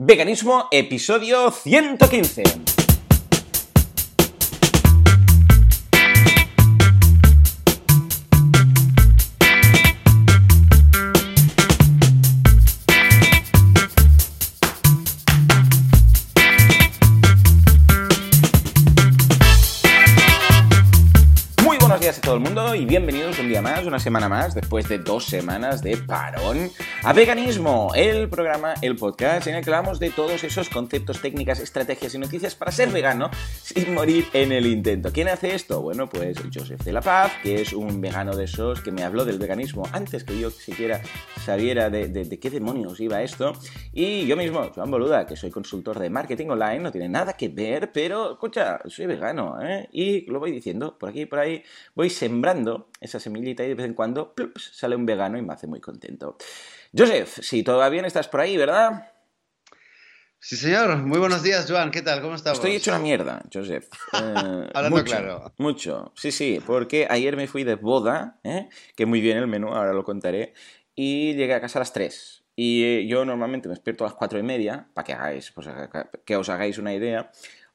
Veganismo, episodio 115. Una semana más, después de dos semanas de parón, a Veganismo, el programa, el podcast en el que hablamos de todos esos conceptos, técnicas, estrategias y noticias para ser vegano sin morir en el intento. ¿Quién hace esto? Bueno, pues Joseph de la Paz, que es un vegano de esos que me habló del veganismo antes que yo siquiera sabiera de, de- qué demonios iba esto. Y yo mismo, Joan Boluda, que soy consultor de marketing online, no tiene nada que ver, pero escucha, soy vegano, ¿eh? Y lo voy diciendo por aquí y por ahí, voy sembrando esa semillita y de vez en cuando plups, sale un vegano y me hace muy contento. Joseph, si todavía bien estás por ahí, ¿verdad? Sí, señor. Muy buenos días, Joan. ¿Qué tal? ¿Cómo estamos? Estoy hecho una mierda, Joseph. Eh, Hablando mucho, claro. Mucho. Sí, sí, porque ayer me fui de boda, ¿eh? que muy bien el menú, ahora lo contaré, y llegué a casa a las 3. Y eh, yo normalmente me despierto a las 4 y media, para que hagáis, pues, que os hagáis una idea.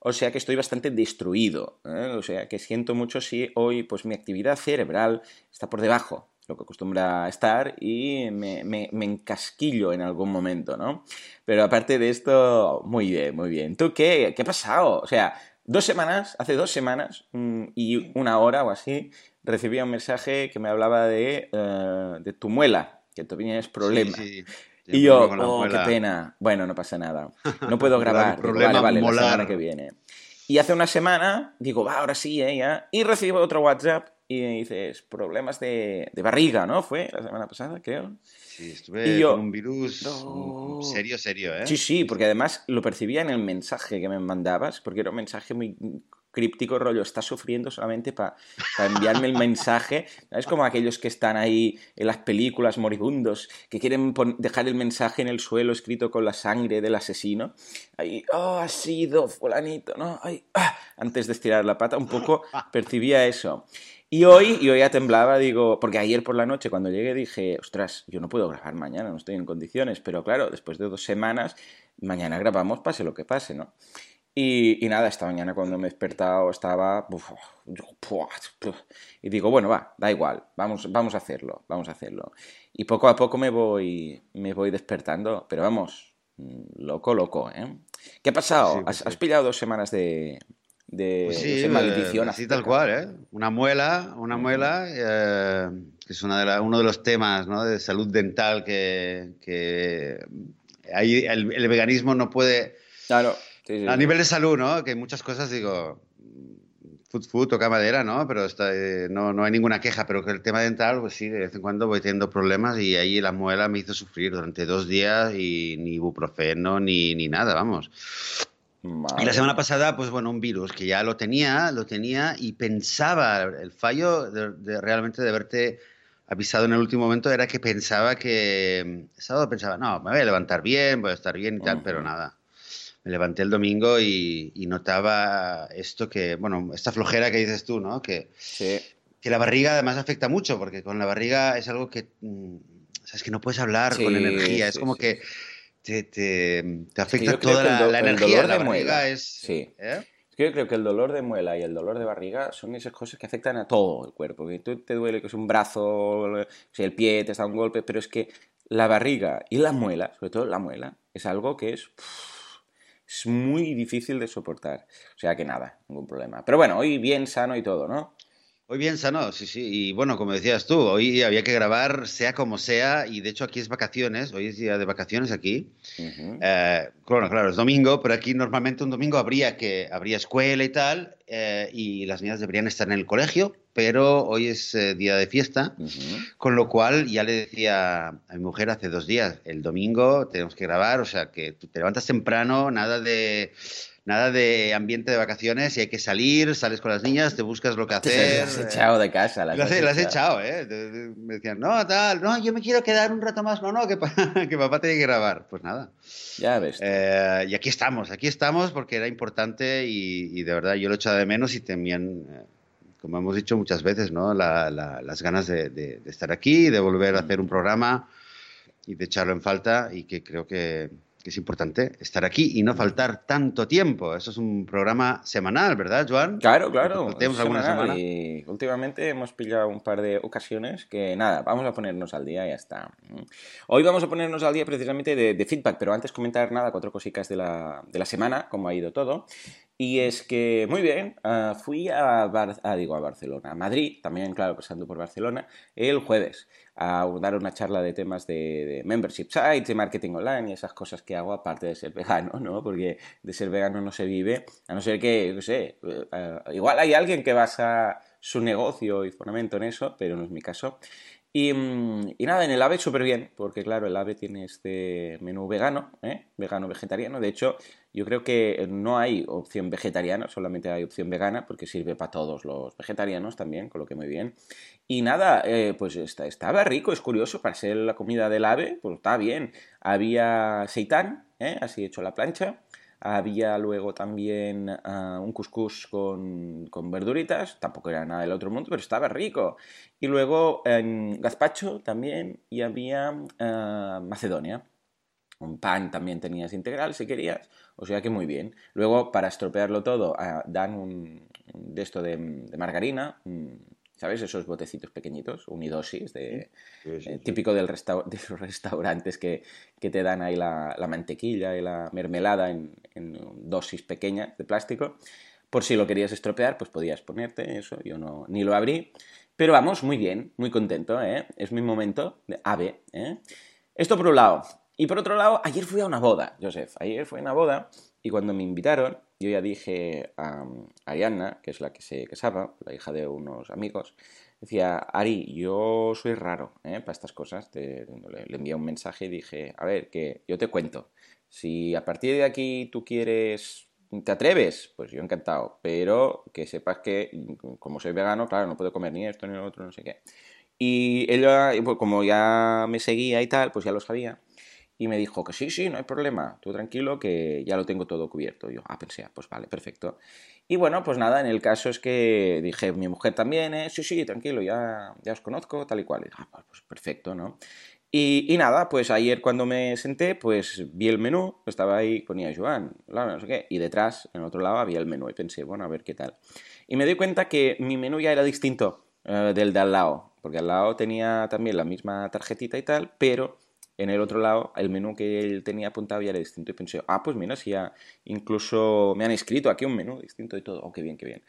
O sea que estoy bastante destruido. ¿eh? O sea que siento mucho si hoy pues mi actividad cerebral está por debajo de lo que acostumbra estar y me, me- me encasquillo en algún momento, ¿no? Pero aparte de esto, muy bien, muy bien. ¿Tú qué? ¿Qué ha pasado? O sea, dos semanas, hace dos semanas mm, y una hora o así, recibí un mensaje que me hablaba de, eh, de tu muela, que tú tienes problema. Sí, sí. Y yo, oh, qué pena. Bueno, no pasa nada. No puedo grabar. Digo, vale, vale, la semana que viene. Y hace una semana, digo, va, ahora sí, eh, ya. Y recibo otro WhatsApp y me dices, problemas de, de barriga, ¿no? Fue la semana pasada, creo. Sí, estuve Y yo- con un virus No. serio, serio, ¿eh? Sí, sí, porque además lo percibía en el mensaje que me mandabas, porque era un mensaje muy críptico, rollo, estás sufriendo solamente para enviarme el mensaje. Es como aquellos que están ahí en las películas moribundos, que quieren dejar el mensaje en el suelo escrito con la sangre del asesino. Ahí, oh, ha sido fulanito, ¿no? Ay, ah, antes de estirar la pata, un poco percibía eso. Y hoy, yo ya temblaba, digo, porque ayer por la noche cuando llegué dije, ostras, yo no puedo grabar mañana, no estoy en condiciones, pero claro, después de dos semanas, mañana grabamos pase lo que pase, ¿no? Y, y nada, esta mañana cuando me he despertado estaba... y digo, bueno, va, da igual, vamos, vamos a hacerlo, vamos a hacerlo. Y poco a poco me voy, me voy despertando, pero vamos, loco, loco, ¿eh? ¿Qué ha pasado? Sí, pues ¿Has, has pillado dos semanas de, de Pues no sí, sé, eh, maldición? así tal cual, ¿eh? Una muela, una muela, eh, que es una de la- uno de los temas ¿no? de salud dental que, que ahí el, el veganismo no puede... Claro, sí, sí, A nivel de salud, ¿no? Que muchas cosas, digo, food food, toca madera, ¿no? Pero está, eh, no, no hay ninguna queja, pero que el tema dental, pues sí, de vez en cuando voy teniendo problemas y ahí la muela me hizo sufrir durante dos días y ni ibuprofeno ni, ni nada, vamos. Y Madre la semana pasada, pues bueno, un virus que ya lo tenía, lo tenía y pensaba, el fallo de, de realmente de haberte avisado en el último momento era que pensaba que, el sábado pensaba, no, me voy a levantar bien, voy a estar bien y tal, Ujú. pero nada. Me levanté el domingo y, y notaba esto que, bueno, esta flojera que dices tú, ¿no? Que, Sí. que la barriga además afecta mucho, porque con la barriga es algo que, mm, sabes, que no puedes hablar con Sí, energía, es sí, como sí, que te, te, te afecta toda la, la el energía, dolor la de barriga muela, es... sí. ¿eh? Es que yo creo que el dolor de muela y el dolor de barriga son esas cosas que afectan a todo el cuerpo. Que tú te duele que es un brazo, el pie te da un golpe, pero es que la barriga y la muela, sobre todo la muela, es algo que es, es muy difícil de soportar. O sea que nada, ningún problema. Pero bueno, hoy bien sano y todo, ¿no? Hoy bien sano, sí, sí. Y bueno, como decías tú, hoy había que grabar sea como sea, y de hecho aquí es vacaciones, hoy es día de vacaciones aquí. Ujú. Eh, claro, claro, es domingo, pero aquí normalmente un domingo habría que habría escuela y tal, eh, y las niñas deberían estar en el colegio, pero hoy es eh, día de fiesta, con lo cual ya le decía a mi mujer hace dos días, el domingo tenemos que grabar, o sea que tú te levantas temprano, nada de nada de ambiente de vacaciones y hay que salir, sales con las niñas, te buscas lo que hacer. las has echado de casa. Las Las, has las he echado. echado, ¿eh? Me decían, no, tal, no, yo me quiero quedar un rato más, no, no, que, pa- que papá tiene que grabar. Pues nada. Ya ves. Eh, y aquí estamos, aquí estamos porque era importante y, y de verdad yo lo he echado de menos y también, eh, como hemos dicho muchas veces, ¿no? La- la- las ganas de, de- de estar aquí, de volver a hacer un programa y de echarlo en falta y que creo que, que es importante estar aquí y no faltar tanto tiempo. Eso es un programa semanal, ¿verdad, Joan? Claro, claro. Tenemos alguna semana. Y últimamente hemos pillado un par de ocasiones que nada, vamos a ponernos al día y ya está. Hoy vamos a ponernos al día precisamente de, feedback, pero antes comentar nada, cuatro cositas de la, de la semana, cómo ha ido todo. Y es que, muy bien, ah, fui a, ah, digo, a Barcelona, a Madrid, también, claro, pasando por Barcelona, el jueves a dar una charla de temas de, membership sites, de marketing online y esas cosas que hago aparte de ser vegano, ¿no? Porque de ser vegano no se vive, a no ser que, no sé, eh, igual hay alguien que basa su negocio y fundamento en eso, pero no es mi caso. Y, mm, y, nada, en el AVE súper bien, porque claro, el AVE tiene este menú vegano, ¿eh? vegano vegetariano. De hecho, yo creo que no hay opción vegetariana, solamente hay opción vegana, porque sirve para todos los vegetarianos también, con lo que muy bien. Y nada, eh, pues estaba rico, es curioso, para ser la comida del ave, pues está bien. Había seitán, ¿eh? así hecho la plancha. Había luego también ah, un couscous con, con, verduritas, tampoco era nada del otro mundo, pero estaba rico. Y luego en gazpacho también, y había ah, macedonia. Un pan también tenías integral si querías, o sea que muy bien. Luego, para estropearlo todo, ah, dan un, de esto de margarina, ¿sabes? Esos botecitos pequeñitos, unidosis, de, eh, típico del de los restaurantes que, te dan ahí la, mantequilla y la mermelada en, dosis pequeñas de plástico. Por si lo querías estropear, pues podías ponerte eso. Yo no, ni lo abrí. Pero vamos, muy bien, muy contento, ¿eh? Es mi momento de ave, ¿eh? Esto por un lado. Y por otro lado, ayer fui a una boda, Joseph. Ayer fui a una boda y cuando me invitaron, yo ya dije a Arianna, que es la que se casaba, la hija de unos amigos, decía, Ari, yo soy raro ¿eh? para estas cosas. le, envié un mensaje y dije, a ver, que yo te cuento. Si a partir de aquí tú quieres, te atreves, pues yo encantado. Pero que sepas que, como soy vegano, claro, no puedo comer ni esto ni lo otro, no sé qué. Y ella, pues como ya me seguía y tal, pues ya lo sabía y me dijo que sí, sí, no hay problema, tú tranquilo que ya lo tengo todo cubierto. Y yo, ah, pensé, ah, pues vale, perfecto. Y bueno, pues nada, en el caso es que dije, mi mujer también, ¿eh? sí, sí, tranquilo, ya, ya os conozco, tal y cual. Y dije, ah, pues, pues perfecto, ¿no? Y, y, nada, pues ayer cuando me senté, pues vi el menú, estaba ahí, ponía Joan, no sé qué, y detrás, en otro lado, había el menú y pensé, bueno, a ver qué tal. Y me di cuenta que mi menú ya era distinto eh, del de al lado, porque al lado tenía también la misma tarjetita y tal, pero en el otro lado, el menú que él tenía apuntado ya era distinto. Y pensé, ah, pues mira, si ya incluso me han escrito aquí un menú distinto y todo. Oh, qué bien, qué bien.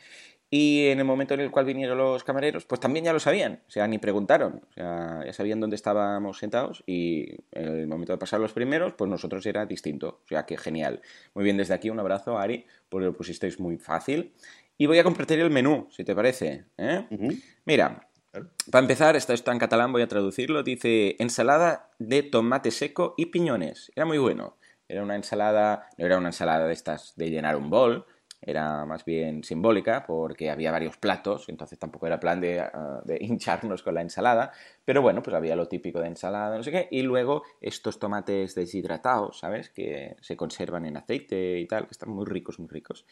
Y en el momento en el cual vinieron los camareros, pues también ya lo sabían, o sea, ni preguntaron, o sea, ya sabían dónde estábamos sentados y en el momento de pasar los primeros, pues nosotros era distinto, o sea, que genial. Muy bien, desde aquí un abrazo, Ari, porque lo pusisteis muy fácil. Y voy a compartir el menú, si te parece. ¿eh? Mira, para empezar, esto está en catalán, voy a traducirlo. Dice ensalada de tomate seco y piñones. Era muy bueno. Era una ensalada, no era una ensalada de estas de llenar un bol, era más bien simbólica porque había varios platos, entonces tampoco era plan ah, de, hincharnos con la ensalada, pero bueno, pues había lo típico de ensalada, no sé qué, y luego estos tomates deshidratados, ¿sabes? Que se conservan en aceite y tal, que están muy ricos, muy ricos.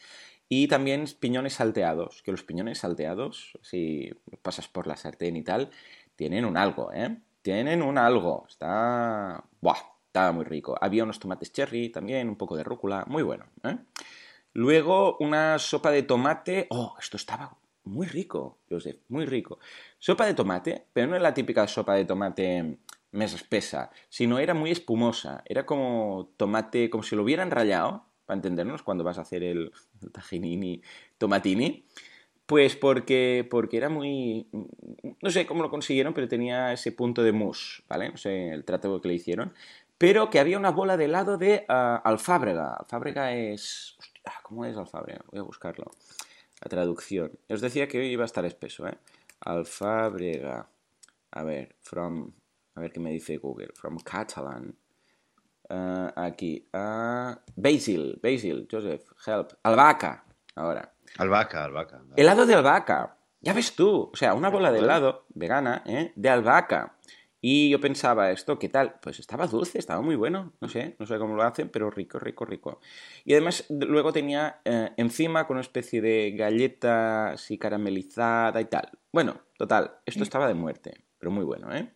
Y también piñones salteados, que los piñones salteados, si pasas por la sartén y tal, tienen un algo, ¿eh? Tienen un algo, está... ¡Buah! Estaba muy rico. Había unos tomates cherry también, un poco de rúcula, muy bueno, ¿eh? Luego una sopa de tomate. Oh, esto estaba muy rico, Joseph, muy rico. Sopa de tomate, pero no es la típica sopa de tomate más espesa, sino era muy espumosa. Era como tomate, como si lo hubieran rallado, para entendernos, cuando vas a hacer el, tajinini tomatini. Pues porque, porque era muy... No sé cómo lo consiguieron, pero tenía ese punto de mousse, ¿vale? No sé el trato que le hicieron. Pero que había una bola de helado de uh, alfábrega. Alfábrega es... Ah, ¿Cómo es alfábrega? Voy a buscarlo. La traducción. Os decía que hoy iba a estar espeso, ¿eh? Alfábrega. A ver, from... A ver qué me dice Google. From Catalan. Uh, aquí. Uh, basil, basil, Joseph, help. Albahaca. Ahora. Albahaca, albahaca. Helado de albahaca. Ya ves tú. O sea, una bola de helado vegana, ¿eh? De albahaca. Y yo pensaba, ¿esto qué tal? Pues estaba dulce, estaba muy bueno, no sé, no sé cómo lo hacen, pero rico, rico, rico. Y además luego tenía eh, encima con una especie de galleta así caramelizada y tal. Bueno, total, esto estaba de muerte, pero muy bueno, ¿eh?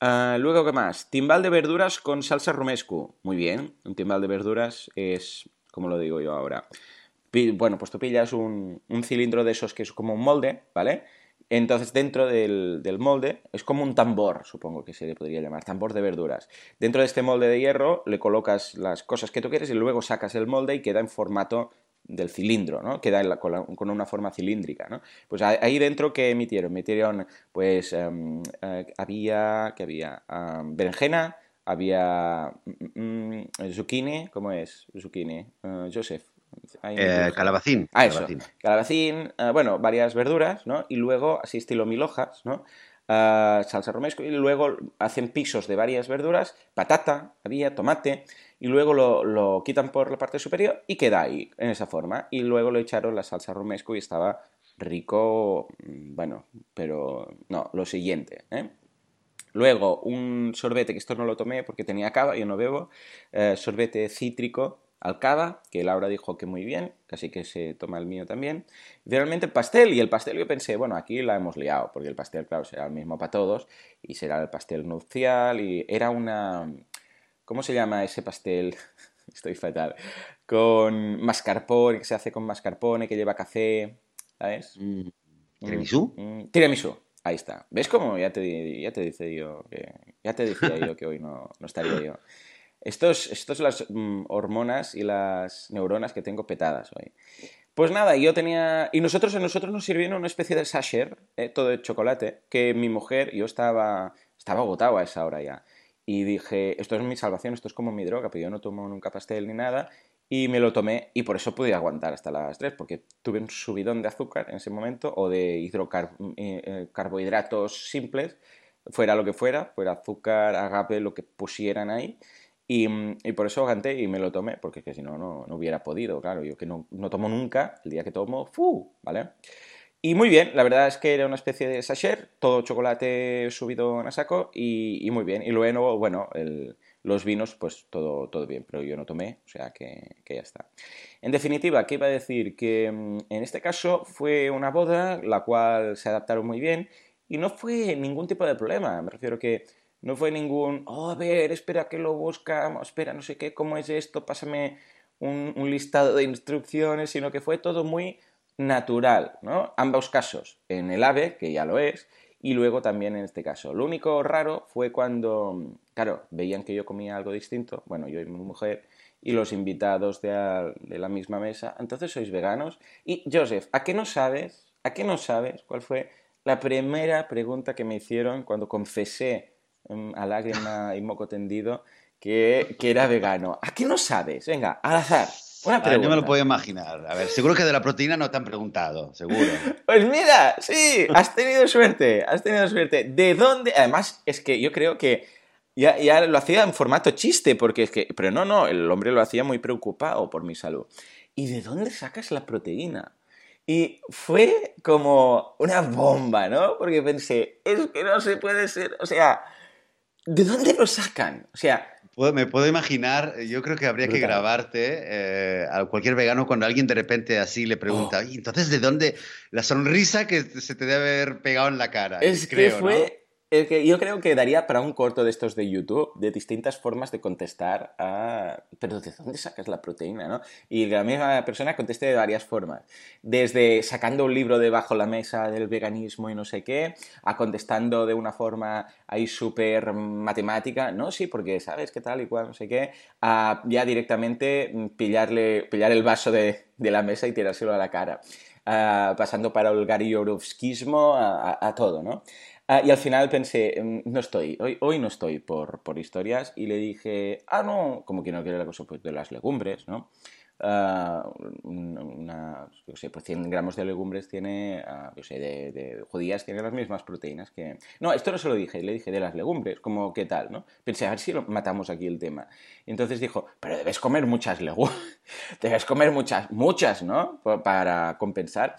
Ah, luego, ¿qué más? Timbal de verduras con salsa romesco. Muy bien, un timbal de verduras es, como lo digo yo ahora. Bueno, pues tú pillas un, un cilindro de esos que es como un molde, ¿vale? Entonces, dentro del, molde, es como un tambor, supongo que se le podría llamar, tambor de verduras. Dentro de este molde de hierro le colocas las cosas que tú quieres y luego sacas el molde y queda en formato del cilindro, ¿no? Queda con, una forma cilíndrica, ¿no? Pues ahí dentro, ¿qué emitieron? Emitieron, pues, eh, había, ¿qué había? berenjena, había mm, mm, mm, zucchini, ¿cómo es? Zucchini, uh, Joseph. Eh, calabacín. Ah, calabacín. eso. Calabacín, eh, bueno, varias verduras, ¿no? Y luego, así estilo mil hojas, ¿no? Uh, salsa romesco y luego hacen pisos de varias verduras, patata, había, tomate, y luego lo, quitan por la parte superior y queda ahí, en esa forma. Y luego lo echaron la salsa romesco y estaba rico, mm, bueno, pero no, lo siguiente, ¿eh? Luego, un sorbete, que esto no lo tomé porque tenía cava, yo no bebo, eh, sorbete cítrico al cava, que Laura dijo que muy bien, casi que se toma el mío también. Y finalmente el pastel, y el pastel yo pensé, bueno, aquí la hemos liado, porque el pastel, claro, será el mismo para todos, y será el pastel nupcial, y era una... ¿Cómo se llama ese pastel? Estoy fatal. Con mascarpone, que se hace con mascarpone, que lleva café, ¿sabes? Mm. ¿Tiramisú? Mm, tiramisú, ahí está. ¿Ves cómo ya te, ya te dice yo que... Ya te decía yo que hoy no, no estaría yo. Estos, estos las mm, hormonas y las neuronas que tengo petadas hoy. Pues nada, yo tenía... Y nosotros, a nosotros nos sirvieron una especie de sachet, eh, todo de chocolate, que mi mujer, yo estaba, estaba agotado a esa hora ya. Y dije, esto es mi salvación, esto es como mi droga, pero yo no tomo nunca pastel ni nada. Y me lo tomé y por eso pude aguantar hasta las 3, porque tuve un subidón de azúcar en ese momento, o de hidrocarbohidratos eh, eh, simples, fuera lo que fuera, fuera azúcar, agape, lo que pusieran ahí. Mm, y, por eso aguanté y me lo tomé, porque que si no, no, hubiera podido, claro, yo que no, no, tomo nunca, el día que tomo, ¡fu! ¿Vale? Y muy bien, la verdad es que era una especie de sachet, todo chocolate subido en saco y, muy bien. Y luego, bueno, los vinos, pues todo, todo bien, pero yo no tomé, o sea que, que ya está. En definitiva, ¿qué iba a decir? Que mm, en este caso fue una boda, la cual se adaptaron muy bien y no fue ningún tipo de problema. Me refiero que no fue ningún, oh, a ver, espera que lo buscamos, espera, no sé qué, cómo es esto, pásame un, listado de instrucciones, sino que fue todo muy natural, ¿no? Ambos casos, en el AVE, que ya lo es, y luego también en este caso. Lo único raro fue cuando, claro, veían que yo comía algo distinto, bueno, yo y mi mujer, y los invitados de la misma mesa, entonces sois veganos. Y Joseph, ¿a qué no sabes? ¿A qué no sabes cuál fue la primera pregunta que me hicieron cuando confesé a lágrima y moco tendido, que, que, era vegano. ¿A qué no sabes? Venga, al azar. Una pregunta. yo me lo puedo imaginar. A ver, seguro que de la proteína no te han preguntado, seguro. Pues mira, sí, has tenido suerte, has tenido suerte. ¿De dónde? Además, es que yo creo que ya, ya lo hacía en formato chiste, porque es que, pero no, no, el hombre lo hacía muy preocupado por mi salud. ¿Y de dónde sacas la proteína? Y fue como una bomba, ¿no? Porque pensé, es que no se puede ser, o sea, ¿De dónde lo sacan? O sea... Me puedo imaginar, yo creo que habría que grabarte eh, a cualquier vegano cuando alguien de repente así le pregunta, oh. entonces de dónde la sonrisa que se te debe haber pegado en la cara? Es que fue que yo creo que daría para un corto de estos de YouTube, de distintas formas de contestar a... Pero ¿de dónde sacas la proteína, no? Y la misma persona conteste de varias formas. Desde sacando un libro debajo la mesa del veganismo y no sé qué, a contestando de una forma ahí súper matemática, no, sí, porque sabes qué tal y cual, no sé qué, a ya directamente pillarle, pillar el vaso de, la mesa y tirárselo a la cara. pasando para el Gary a, a todo, ¿no? Ah, y al final pensé, mm, no estoy, hoy, hoy no estoy por, por, historias. Y le dije, ah, no, como que no quiere la cosa pues, de las legumbres, ¿no? Uh, una, yo sé, pues 100 gramos de legumbres tiene, uh, yo sé, de, de, judías tiene las mismas proteínas que... No, esto no se lo dije, le dije de las legumbres, como qué tal, ¿no? Pensé, a ver si lo matamos aquí el tema. Y entonces dijo, pero debes comer muchas legumbres, debes comer muchas, muchas, ¿no? Para compensar.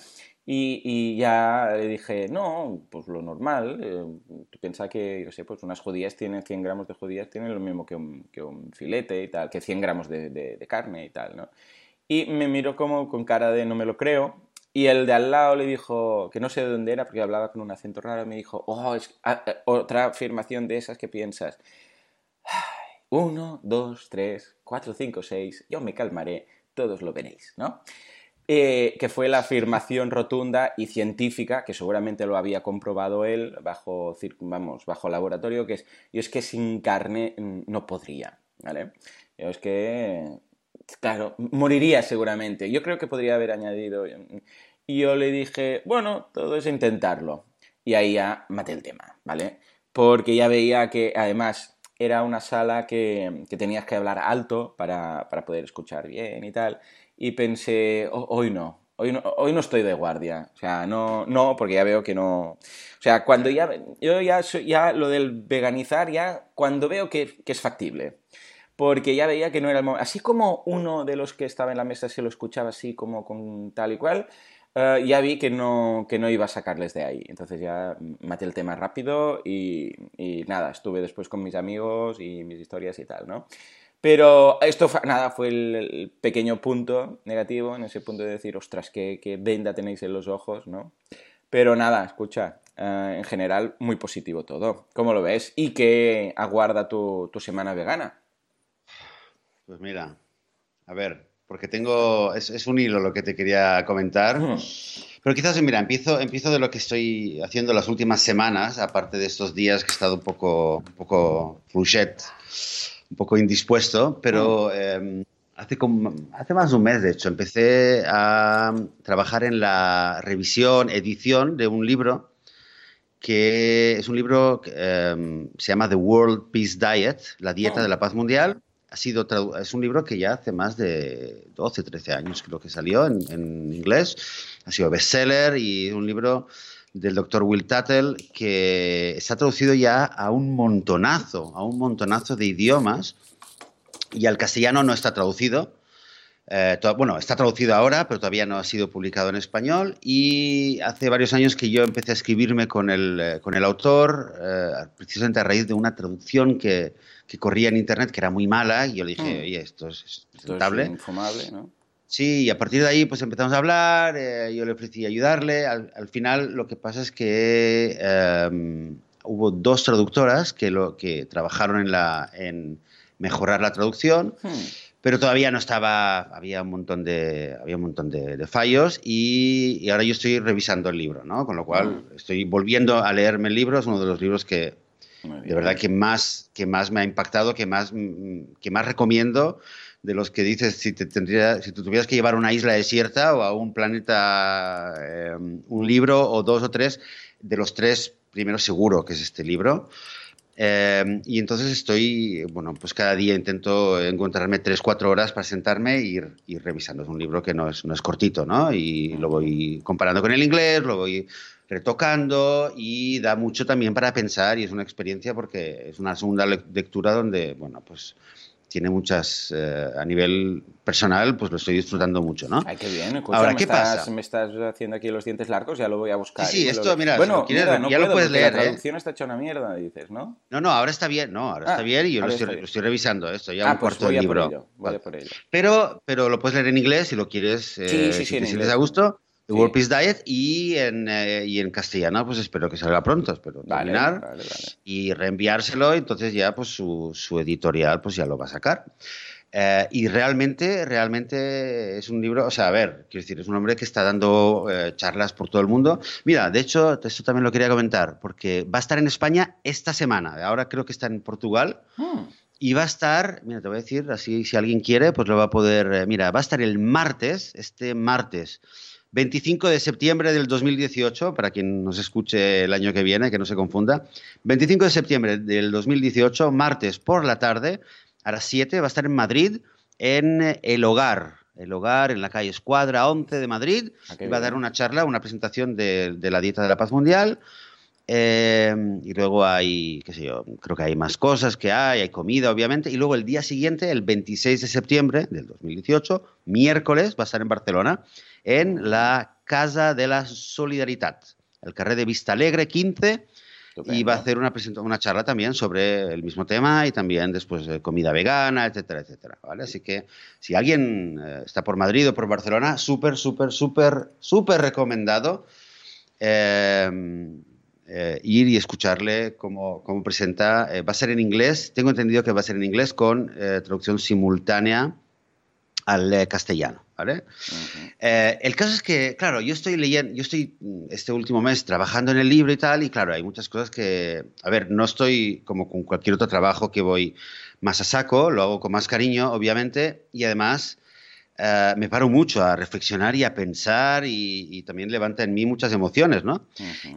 Y, ya le dije, no, pues lo normal. Eh, tú piensas que, yo sé, pues unas judías tienen 100 gramos de judías, tienen lo mismo que un, que un filete y tal, que 100 gramos de, de, carne y tal, ¿no? Y me miró como con cara de no me lo creo. Y el de al lado le dijo, que no sé de dónde era porque hablaba con un acento raro, me dijo, oh, es ah, eh, otra afirmación de esas que piensas. Uno, dos, tres, cuatro, cinco, seis, yo me calmaré, todos lo veréis, ¿no? Eh, que fue la afirmación rotunda y científica, que seguramente lo había comprobado él bajo, vamos, bajo laboratorio, que es, yo es que sin carne mm, no podría, ¿vale? Yo es que claro, moriría seguramente. Yo creo que podría haber añadido. Y yo le dije, bueno, todo es intentarlo. Y ahí ya maté el tema, ¿vale? Porque ya veía que además era una sala que, tenías que hablar alto para, poder escuchar bien y tal. Y pensé, oh, hoy no, Hoy no, hoy no, estoy de guardia. O sea, no, no, porque ya veo que no. O sea, cuando ya. Yo ya, ya lo del veganizar, ya cuando veo que, que es factible porque ya veía que no era el momento. Así como uno de los que estaba en la mesa se lo escuchaba así como con tal y cual, eh, ya vi que no, que no iba a sacarles de ahí. Entonces ya maté el tema rápido y, nada, estuve después con mis amigos y mis historias y tal, ¿no? Pero esto, nada, fue el, pequeño punto negativo, en ese punto de decir, ostras, qué, venda tenéis en los ojos, ¿no? Pero nada, escucha, eh, en general muy positivo todo. ¿Cómo lo ves? ¿Y qué aguarda tu semana vegana? Pues mira, a ver, porque tengo. Es, un hilo lo que te quería comentar. Pero quizás, mira, empiezo, empiezo de lo que estoy haciendo las últimas semanas, aparte de estos días que he estado un poco, un poco fluchet, un poco indispuesto, pero em, hace, como, hace más de un mes, de hecho, empecé a trabajar en la revisión, edición de un libro que es un libro que em, se llama The World Peace Diet, la dieta oh. de la paz mundial ha sido es un libro que ya hace más de 12, 13 años creo que salió en, inglés. Ha sido bestseller y un libro del doctor Will Tuttle que está traducido ya a un montonazo, a un montonazo de idiomas y al castellano no está traducido. Eh, bueno, está traducido ahora, pero todavía no ha sido publicado en español. Y hace varios años que yo empecé a escribirme con el, eh, con el autor, eh, precisamente a raíz de una traducción que, que corría en internet que era muy mala y yo le dije, mm. oye, esto es. Esto es infumable, ¿no? Sí, y a partir de ahí pues empezamos a hablar, eh, yo le ofrecí ayudarle, al, final lo que pasa es que em, hubo dos traductoras que, lo, que trabajaron en, la, en mejorar la traducción, hmm. pero todavía no estaba, había un montón de, había un montón de, fallos y, y, ahora yo estoy revisando el libro, ¿no? Con lo cual hmm. estoy volviendo a leerme el libro, es uno de los libros que de verdad que más, que más me ha impactado, que más, que más recomiendo de los que dices si te tendría, si tú tuvieras que llevar a una isla desierta o a un planeta em, un libro o dos o tres de los tres primero seguro que es este libro. Em, y entonces estoy bueno pues cada día intento encontrarme tres cuatro horas para sentarme e ir, ir revisando. Es un libro que no es no es cortito no y lo voy comparando con el inglés lo voy retocando y da mucho también para pensar y es una experiencia porque es una segunda lectura donde, bueno, pues tiene muchas, eh, a nivel personal, pues lo estoy disfrutando mucho, ¿no? Ay, qué bien. Ahora, ¿qué pasa? Me estás haciendo aquí los dientes largos, ya lo voy a buscar. Sí, sí esto, mira, bueno, ya lo puedes leer. La ¿eh? traducción está hecha una mierda, dices, ¿no? No, no, ahora está bien, no, ahora está ah, bien y yo lo estoy, revisando, esto ya ah, un pues cuarto libro. Por por ello. Pero, pero lo puedes leer en inglés si lo quieres, eh, sí, sí, sí, si te sientes a gusto. The World Peace Diet y en, eh, y en castellano pues espero que salga pronto, espero terminar y reenviárselo, entonces ya pues su, su, editorial pues ya lo va a sacar. Eh, y realmente, realmente es un libro, o sea, a ver, quiero decir, es un hombre que está dando eh, charlas por todo el mundo. Mira, de hecho, esto también lo quería comentar, porque va a estar en España esta semana, ahora creo que está en Portugal. Hmm. Y va a estar, mira, te voy a decir, así si alguien quiere, pues lo va a poder, mira, va a estar el martes, este martes, 25 de septiembre del 2018, para quien nos escuche el año que viene, que no se confunda. 25 de septiembre del 2018, martes por la tarde, a las 7, va a estar en Madrid, en El Hogar. El Hogar, en la calle Escuadra 11 de Madrid. Ah, va a dar una charla, una presentación de, la dieta de la paz mundial. Eh, y luego hay, qué sé yo, creo que hay más cosas que hay, hay comida, obviamente. Y luego el día siguiente, el 26 de septiembre del 2018, miércoles, va a estar en Barcelona en la Casa de la Solidaridad, el carrer de Vista Alegre 15, y va a hacer una, una charla también sobre el mismo tema y también después de comida vegana, etcétera, etcétera. ¿vale? Así que si alguien eh, está por Madrid o por Barcelona, súper, súper, súper, súper recomendado eh, eh, ir y escucharle cómo, cómo presenta. va a ser en inglés, tengo entendido que va a ser en inglés con traducción simultánea al castellano. ¿vale? Eh, el caso es que, claro, yo estoy leyendo, yo estoy mm, este último mes trabajando en el libro y tal, y claro, hay muchas cosas que, a ver, no estoy como con cualquier otro trabajo que voy más a saco, lo hago con más cariño, obviamente, y además eh, me paro mucho a reflexionar y a pensar y, también levanta en mí muchas emociones, ¿no?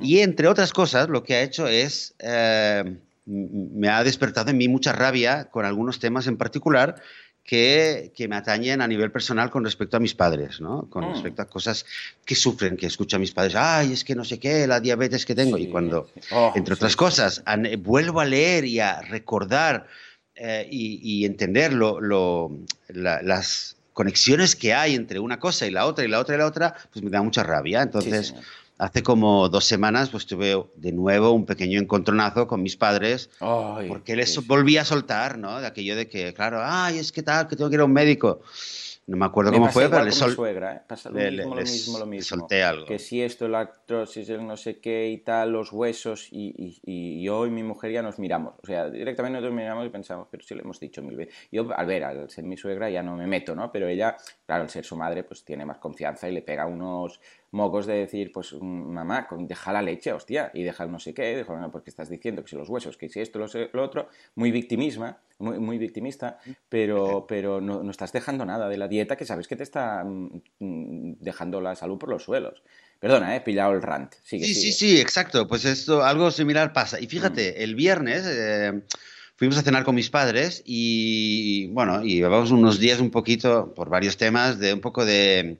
Y entre otras cosas, lo que ha hecho es... Eh, me ha despertado en mí mucha rabia con algunos temas en particular que, me atañen a nivel personal con respecto a mis padres, ¿no? Con mm. respecto a cosas que sufren, que escucho a mis padres, ay, es que no sé qué, la diabetes que tengo. y cuando, oh, entre otras cosas, vuelvo a leer y a recordar eh, y, entender las conexiones que hay entre una cosa y la otra y la otra y la otra, pues me da mucha rabia. Entonces hace como dos semanas pues tuve de nuevo un pequeño encontronazo con mis padres porque les volví a soltar, ¿no? De aquello de que, claro, ay, es que tal, que tengo que ir a un médico. No me acuerdo cómo fue, pero le solté. suegra, ¿eh? Pasa lo mismo, lo mismo, lo mismo. solté algo. Que si esto, la artrosis, el no sé qué y tal, los huesos, y, y, yo y mi mujer ya nos miramos. O sea, directamente nosotros miramos y pensamos, pero sí lo hemos dicho mil veces. Yo, al ver, al ser mi suegra ya no me meto, ¿no? Pero ella, claro, al ser su madre, pues tiene más confianza y le pega unos mocos de decir, pues mamá, deja la leche, hostia, y deja el no sé qué, deja, no, porque estás diciendo que si los huesos, que si esto, lo, lo otro, muy victimisma, muy, muy victimista, pero, pero no, no, estás dejando nada de la dieta que sabes que te está mm, dejando la salud por los suelos. Perdona, he pillado el rant. Sigue, sí, sí, sí, exacto. Pues esto, algo similar pasa. Y fíjate, mm. el viernes eh, fuimos a cenar con mis padres y, bueno, y llevamos unos días un poquito, por varios temas, de un poco de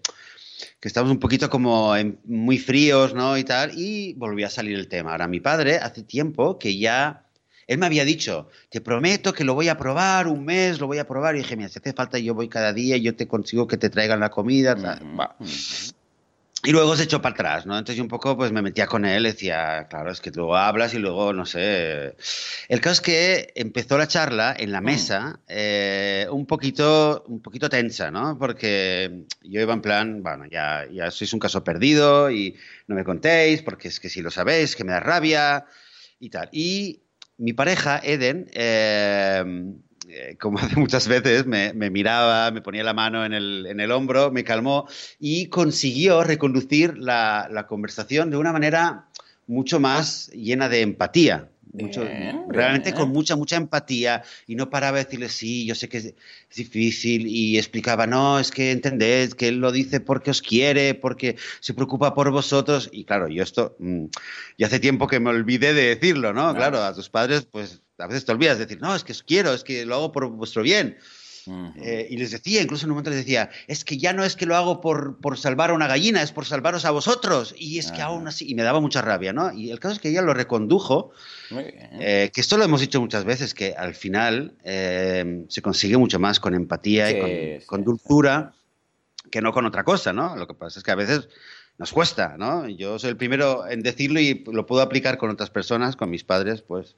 que estamos un poquito como muy fríos, ¿no? Y tal, y volvió a salir el tema. Ahora, mi padre hace tiempo que ya, él me había dicho, te prometo que lo voy a probar un mes, lo voy a probar, y dije, mira, si hace falta, yo voy cada día, yo te consigo que te traigan la comida, y luego se echó para atrás, ¿no? Entonces yo un poco pues me metía con él, decía, claro, es que luego hablas y luego, no sé. El caso es que empezó la charla en la mm. mesa eh, un, poquito, un poquito tensa, ¿no? Porque yo iba en plan, bueno, ya, ya sois un caso perdido y no me contéis, porque es que si lo sabéis, que me da rabia y tal. Y mi pareja, Eden, eh, eh, como hace muchas veces, me, miraba, me ponía la mano en el, hombro, me calmó y consiguió reconducir la, conversación de una manera mucho más llena de empatía. Realmente con mucha, mucha empatía y no paraba de decirle, sí, yo sé que es, difícil y explicaba, no, es que entendés que él lo dice porque os quiere, porque se preocupa por vosotros y claro, yo esto, mm, ya hace tiempo que me olvidé de decirlo, ¿no? Claro, a tus padres pues a veces te olvidas de decir, no, es que os quiero, es que lo hago por vuestro bien. Eh, y les decía, incluso en un momento les decía, es que ya no es que lo hago por, por salvar a una gallina, es por salvaros a vosotros. Y es que aún así, y me daba mucha rabia, ¿no? Y el caso es que ella lo recondujo, eh, que esto lo hemos dicho muchas veces, que al final eh, se consigue mucho más con empatía y con, dulzura que no con otra cosa, ¿no? Lo que pasa es que a veces nos cuesta, ¿no? Yo soy el primero en decirlo y lo puedo aplicar con otras personas, con mis padres, pues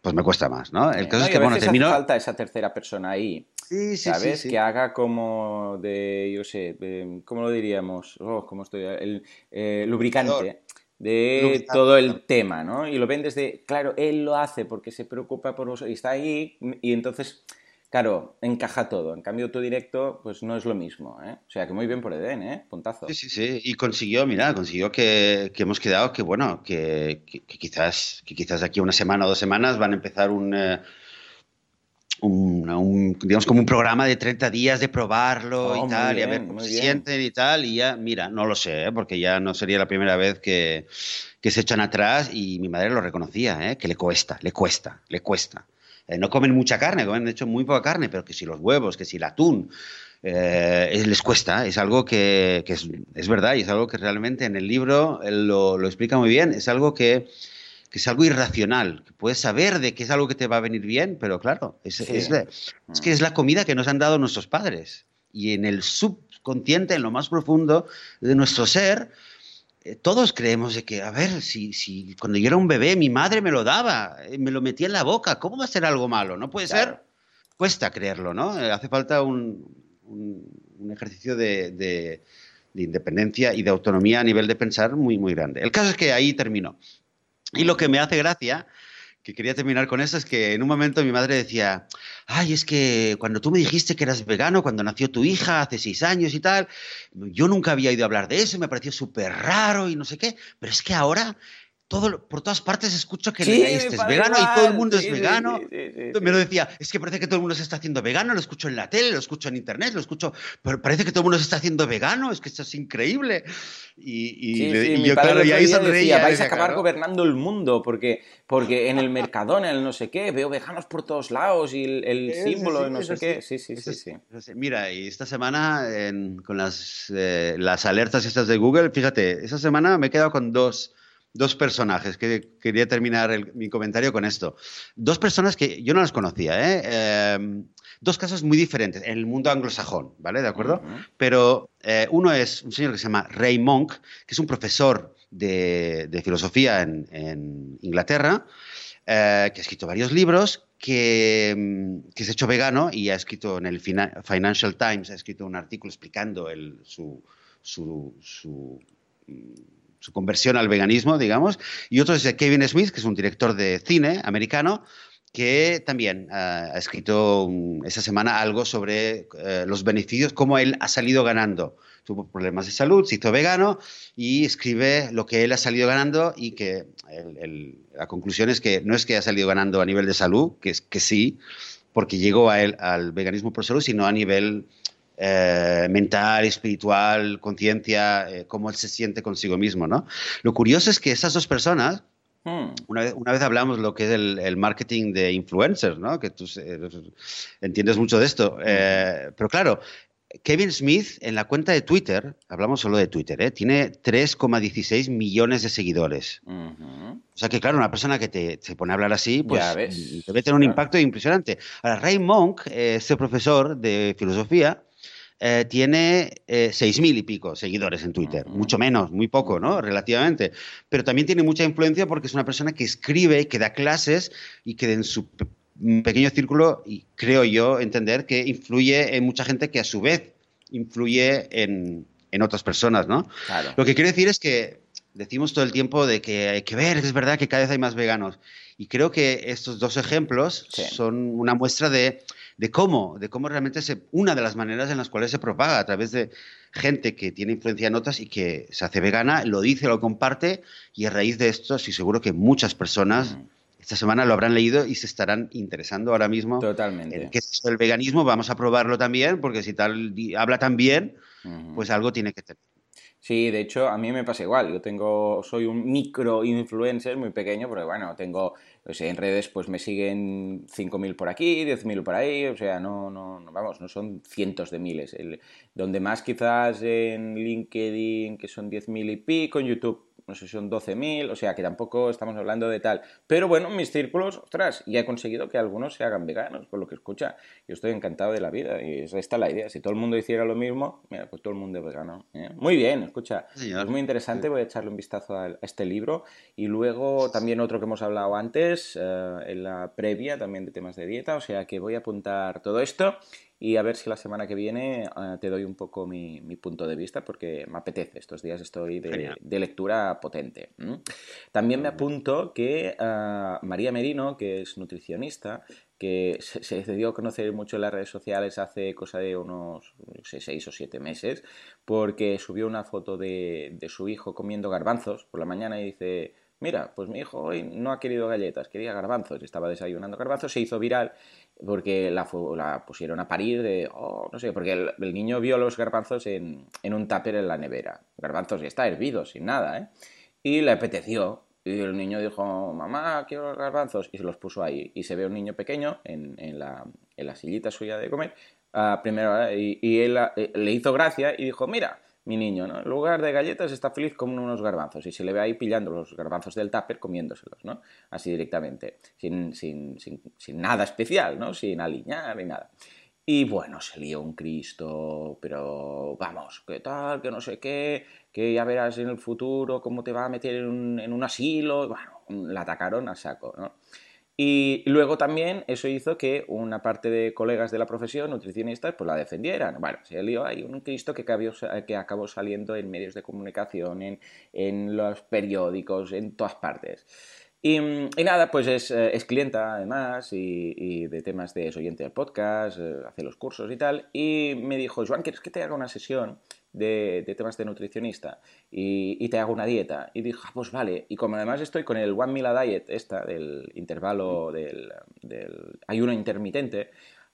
pues me cuesta más, ¿no? El caso es que, bueno, termino... Hace falta esa tercera persona ahí, sí, sí, ¿sabes? Que haga como de, yo sé, ¿cómo lo diríamos? Oh, ¿cómo estoy? El eh, lubricante de todo el tema, ¿no? Y lo ven desde, claro, él lo hace porque se preocupa por vosotros y está ahí y entonces Claro, encaja todo. En cambio, tu directo, pues no es lo mismo, ¿eh? O sea, que muy bien por Eden, ¿eh? Puntazo. Sí, sí, sí. Y consiguió, mira, consiguió que, hemos quedado que, bueno, que, quizás que quizás aquí una semana o dos semanas van a empezar un, eh, un, digamos, como un programa de 30 días de probarlo y oh, tal, y a ver cómo se sienten y tal. Y ya, mira, no lo sé, ¿eh? porque ya no sería la primera vez que, que se echan atrás y mi madre lo reconocía, ¿eh? Que le cuesta, le cuesta, le cuesta. Eh, no comen mucha carne, comen de hecho muy poca carne, pero que si los huevos, que si el atún, eh, les cuesta, es algo que, es, verdad y es algo que realmente en el libro lo, lo, explica muy bien, es algo que, es algo irracional, que puedes saber de que es algo que te va a venir bien, pero claro, es, es, es que es la comida que nos han dado nuestros padres. Y en el subconsciente, en lo más profundo de nuestro ser, todos creemos de que, a ver, si, si cuando yo era un bebé mi madre me lo daba, eh, me lo metía en la boca, ¿cómo va a ser algo malo? No puede ser. Cuesta creerlo, ¿no? Eh, hace falta un, un, ejercicio de, de, independencia y de autonomía a nivel de pensar muy, muy grande. El caso es que ahí terminó. Y lo que me hace gracia que quería terminar con eso es que en un momento mi madre decía, ay, es que cuando tú me dijiste que eras vegano, cuando nació tu hija hace seis años y tal, yo nunca había a hablar de eso, me pareció súper raro y no sé qué, pero es que ahora todo, por todas partes escucho que este es vegano y todo el mundo es vegano. me lo decía, es que parece que todo el mundo se está haciendo vegano, lo escucho en la tele, lo escucho en internet, lo escucho, pero parece que todo el mundo se está haciendo vegano, es que esto es increíble. Y, y, yo, claro, y ahí sonreía. vais a acabar gobernando el mundo, porque, porque en el Mercadona, el no sé qué, veo veganos por todos lados y el, símbolo de no sé qué. Sí, sí, sí, sí. Mira, y esta semana, con las, eh, las alertas estas de Google, fíjate, esta semana me he quedado con dos dos personajes, que quería terminar mi comentario con esto. Dos personas que yo no las conocía, ¿eh? Em, dos casos muy diferentes en el mundo anglosajón, ¿vale? ¿De acuerdo? Pero eh, uno es un señor que se llama Ray Monk, que es un profesor de, filosofía en, Inglaterra, eh, que ha escrito varios libros, que, mm, que, se ha hecho vegano y ha escrito en el Financial Times, ha escrito un artículo explicando su, su, su mm, su conversión al veganismo, digamos, y otro es Kevin Smith, que es un director de cine americano, que también eh, ha escrito esta semana algo sobre eh, los beneficios, cómo él ha salido ganando. Tuvo problemas de salud, se hizo vegano y escribe lo que él ha salido ganando y que la conclusión es que no es que ha salido ganando a nivel de salud, que, es, que sí, porque llegó a él al veganismo por salud, sino a nivel eh, mental, espiritual, conciencia, eh, cómo él se siente consigo mismo, ¿no? Lo curioso es que esas dos personas, hmm. una, vez, una, vez, hablamos lo que es el, marketing de influencers, ¿no? Que tú entiendes mucho de esto. Eh, pero claro, Kevin Smith en la cuenta de Twitter, hablamos solo de Twitter, ¿eh? tiene 3,16 millones de seguidores. O sea que, claro, una persona que te, se pone a hablar así, pues debe tener un impacto impresionante. Ahora, Ray Monk, este profesor de filosofía, eh, tiene eh, seis mil y pico seguidores en Twitter, mucho menos, muy poco, ¿no? Relativamente. Pero también tiene mucha influencia porque es una persona que escribe, que da clases y que en su pequeño círculo, y creo yo entender que influye en mucha gente que a su vez influye en, en otras personas, ¿no? Lo que quiero decir es que decimos todo el tiempo de que hay que ver, es verdad que cada vez hay más veganos. Y creo que estos dos ejemplos son una muestra de de cómo, de cómo realmente se, una de las maneras en las cuales se propaga a través de gente que tiene influencia en otras y que se hace vegana, lo dice, lo comparte y a raíz de esto sí seguro que muchas personas esta semana lo habrán leído y se estarán interesando ahora mismo Totalmente. en qué es el veganismo, vamos a probarlo también porque si tal habla tan bien, pues algo tiene que tener. Sí, de hecho, a mí me pasa igual. Yo tengo, soy un micro influencer muy pequeño, porque bueno, tengo pues en redes pues me siguen 5.000 por aquí, 10.000 por ahí, o sea, no, no, vamos, no son cientos de miles. El, donde más quizás en LinkedIn, que son 10.000 y pico, en YouTube no sé si son 12.000, o sea que tampoco estamos hablando de tal. Pero bueno, en mis círculos, ostras, ya he conseguido que algunos se hagan veganos, por lo que escucha. Yo estoy encantado de la vida y esta es la idea. Si todo el mundo hiciera lo mismo, mira, pues todo el mundo es vegano. ¿eh? Muy bien, escucha. Es muy interesante, voy a echarle un vistazo a, este libro. Y luego también otro que hemos hablado antes, eh, en la previa también de temas de dieta, o sea que voy a apuntar todo esto y a ver si la semana que viene eh, te doy un poco mi, punto de vista porque me apetece. Estos días estoy de, lectura potente. También me apunto que eh, María Merino, que es nutricionista, que se, se, dio a conocer mucho en las redes sociales hace cosa de unos seis o siete meses, porque subió una foto de, de su hijo comiendo garbanzos por la mañana y dice, mira, pues mi hijo hoy no ha querido galletas, quería garbanzos, estaba desayunando garbanzos, se hizo viral porque la, la, pusieron a parir de, oh, no sé, porque el, niño vio los garbanzos en, en, un tupper en la nevera. Garbanzos y está hervido, sin nada, ¿eh? Y le apeteció. Y el niño dijo, mamá, quiero los garbanzos. Y se los puso ahí. Y se ve un niño pequeño en, en, la, en la, sillita suya de comer. Y él eh, le hizo gracia y dijo, mira, mi niño, ¿no? En lugar de galletas está feliz con unos garbanzos y se le ve ahí pillando los garbanzos del tupper comiéndoselos, ¿no? Así directamente, sin, sin, sin, nada especial, ¿no? Sin aliñar ni nada. Y bueno, se lió un Cristo, pero vamos, ¿qué tal? Que no sé qué, que ya verás en el futuro cómo te va a meter en un, asilo. Bueno, la atacaron a saco. Y luego también eso hizo que una parte de colegas de la profesión, nutricionistas, pues la defendieran. Bueno, se lió ahí un Cristo que, que acabó saliendo en medios de comunicación, en, en los periódicos, en todas partes. Y, nada, pues es, eh, es clienta además y, de temas de oyente del podcast, eh, hace los cursos y tal. Y me dijo, Joan, ¿quieres que te haga una sesión de, temas de nutricionista y, te hago una dieta? Y dije, ah, pues vale. Y como además estoy con el One Meal a Diet, esta, del intervalo del, del ayuno intermitente,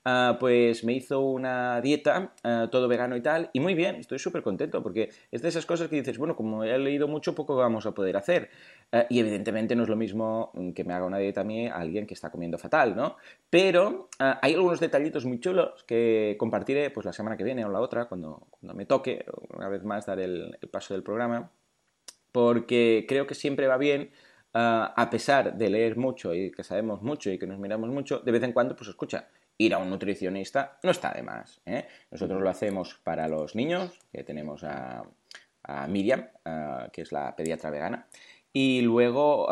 Ah, pues me hizo una dieta, ah, todo vegano y tal, y muy bien, estoy súper contento, porque es de esas cosas que dices, bueno, como he leído mucho, poco vamos a poder hacer. Ah, y evidentemente no es lo mismo que me haga una dieta a mí a alguien que está comiendo fatal, ¿no? Pero hay algunos detallitos muy chulos que compartiré pues la semana que viene o la otra, cuando, cuando me toque, una vez más, dar el, el paso del programa, porque creo que siempre va bien a pesar de leer mucho y que sabemos mucho y que nos miramos mucho, de vez en cuando, pues escucha, ir a un nutricionista no está de más. ¿eh? Nosotros lo hacemos para los niños, que tenemos a, Miriam, que es la pediatra vegana, y luego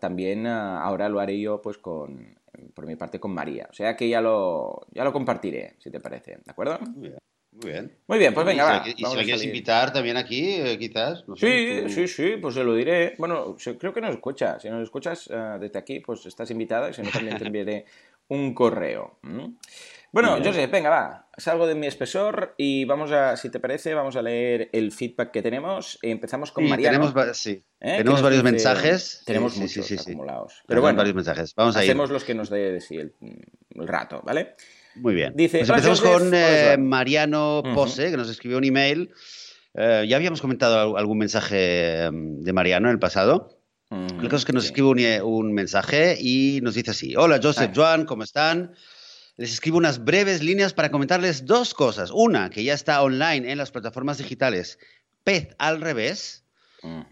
también ahora lo haré yo pues con, por mi parte con María. O sea que ya lo, ya lo compartiré, si te parece, ¿de acuerdo? Muy bien. Muy bien. pues venga, va. ¿Y si le quieres invitar también aquí, eh, quizás? sí, sí, sí, pues se lo diré. Bueno, creo que nos escucha. Si nos escuchas desde aquí, pues estás invitada. Y si no, también te enviaré un correo. Bueno, Joseph, venga, va. Salgo de mi espesor y vamos a, si te parece, vamos a leer el feedback que tenemos. Empezamos con Mariano. Tenemos, sí. ¿Eh? tenemos varios mensajes. Tenemos muchos acumulados. Pero bueno, varios mensajes. Vamos a hacemos los que nos dé sí, el, rato, ¿vale? Muy bien. Dice, pues empezamos con eh, Mariano Pose, que nos escribió un email. Eh, ya habíamos comentado algún mensaje em, de Mariano en el pasado. La cosa es que nos escribe un, mensaje y nos dice así: Hola, Joseph, Joan, ¿cómo están? Les escribo unas breves líneas para comentarles dos cosas. Una, que ya está online en las plataformas digitales Pez al revés.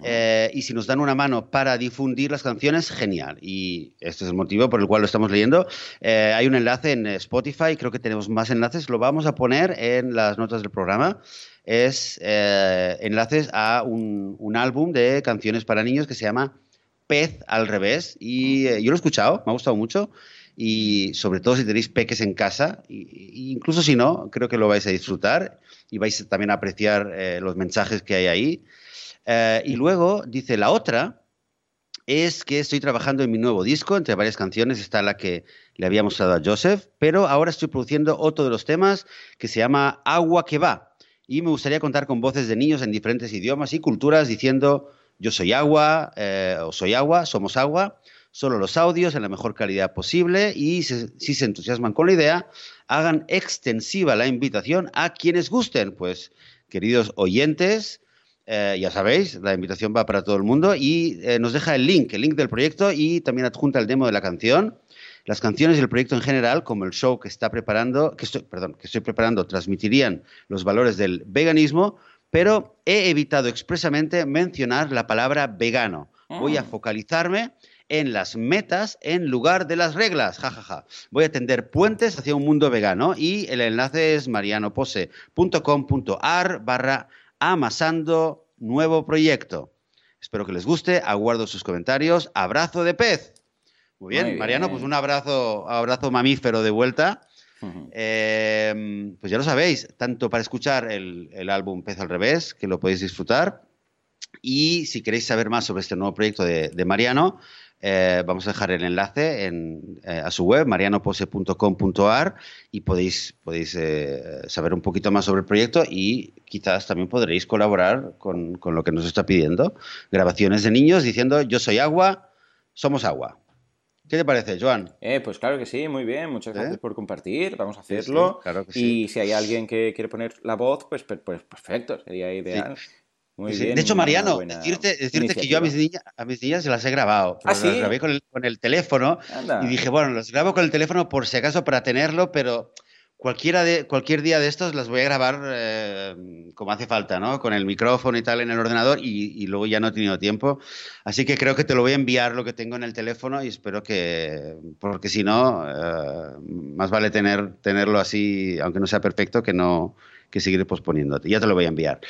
Eh, y si nos dan una mano para difundir las canciones, genial. Y este es el motivo por el cual lo estamos leyendo. Eh, hay un enlace en Spotify, creo que tenemos más enlaces, lo vamos a poner en las notas del programa. Es eh, enlaces a un, un álbum de canciones para niños que se llama pez al revés. Y yo lo he escuchado, me ha gustado mucho. Y sobre todo si tenéis peques en casa, y, incluso si no, creo que lo vais a disfrutar y vais también a apreciar eh, los mensajes que hay ahí. Eh, y luego dice la otra, es que estoy trabajando en mi nuevo disco, entre varias canciones está la que le había mostrado a Joseph, pero ahora estoy produciendo otro de los temas que se llama Agua que va. Y me gustaría contar con voces de niños en diferentes idiomas y culturas diciendo yo soy agua, eh, o soy agua, somos agua, solo los audios en la mejor calidad posible y si, se entusiasman con la idea, hagan extensiva la invitación a quienes gusten. Pues, queridos oyentes, eh, ya sabéis, la invitación va para todo el mundo y eh, nos deja el link, el link del proyecto y también adjunta el demo de la canción. Las canciones y el proyecto en general, como el show que está preparando, que estoy, perdón, que estoy preparando, transmitirían los valores del veganismo, pero he evitado expresamente mencionar la palabra vegano. Voy a ah. focalizarme en las metas en lugar de las reglas. Ja, ja, ja. Voy a tender puentes hacia un mundo vegano y el enlace es marianopose.com.ar barra amasando nuevo proyecto. Espero que les guste, aguardo sus comentarios. Abrazo de pez. Muy bien, Mariano, pues un abrazo, abrazo mamífero de vuelta. Em, pues ya lo sabéis, tanto para escuchar el, álbum Pez al Revés, que lo podéis disfrutar, y si queréis saber más sobre este nuevo proyecto de, Mariano, eh, vamos a dejar el enlace en, eh, a su web, marianopose.com.ar, y podéis, podéis eh, saber un poquito más sobre el proyecto y quizás también podréis colaborar con, con lo que nos está pidiendo. Grabaciones de niños diciendo yo soy agua, somos agua. ¿Qué te parece, Joan? Eh, pues claro que sí, muy bien. Muchas ¿Eh? gracias por compartir. Vamos a hacerlo. claro que sí. Y si hay alguien que quiere poner la voz, pues, pues perfecto, sería ideal. Muy bien, de hecho, Mariano, decirte, decirte que yo a mis, niñas, a mis niñas se las he grabado. ¿Ah, sí? Las grabé con el, con el teléfono y dije, bueno, las grabo con el teléfono por si acaso para tenerlo, pero cualquiera de, cualquier día de estos las voy a grabar eh, como hace falta, ¿no? Con el micrófono y tal en el ordenador y, luego ya no he tenido tiempo. Así que creo que te lo voy a enviar lo que tengo en el teléfono y espero que, porque si no, eh, más vale tener, tenerlo así, aunque no sea perfecto, que no, que seguiré posponiéndote. Ya te lo voy a enviar.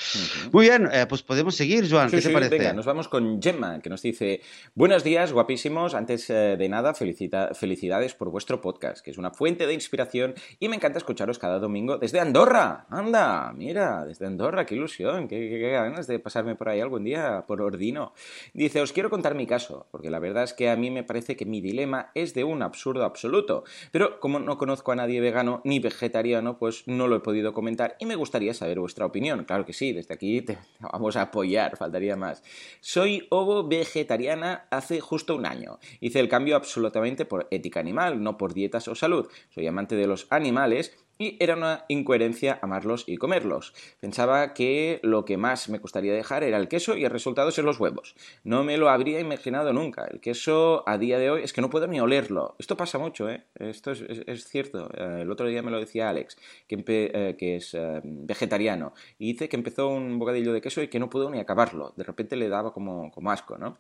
Muy bien, eh, pues podemos seguir, Joan. ¿Qué te parece? Venga, nos vamos con Gemma, que nos dice: Buenos días, guapísimos. Antes eh, de nada, felicita, felicidades por vuestro podcast, que es una fuente de inspiración y me encanta escucharos cada domingo desde Andorra. Anda, mira, desde Andorra, qué ilusión, qué, qué ganas de pasarme por ahí algún día por Ordino. Dice: Os quiero contar mi caso, porque la verdad es que a mí me parece que mi dilema es de un absurdo absoluto. Pero como no conozco a nadie vegano ni vegetariano, pues no lo he podido comentar y me gustaría saber vuestra opinión. Claro que sí, desde aquí te vamos a apoyar, faltaría más. Soy ovo vegetariana hace justo un año. Hice el cambio absolutamente por ética animal, no por dietas o salud. Soy amante de los animales y era una incoherencia amarlos y comerlos. Pensaba que lo que más me gustaría dejar era el queso y el resultado son los huevos. No me lo habría imaginado nunca. El queso a día de hoy es que no puedo ni olerlo. Esto pasa mucho, ¿eh? Esto es, cierto. Eh, el otro día me lo decía Alex, que, eh, que es eh, vegetariano, y dice que empezó un bocadillo de queso y que no pudo ni acabarlo. De repente le daba como, como asco, ¿no?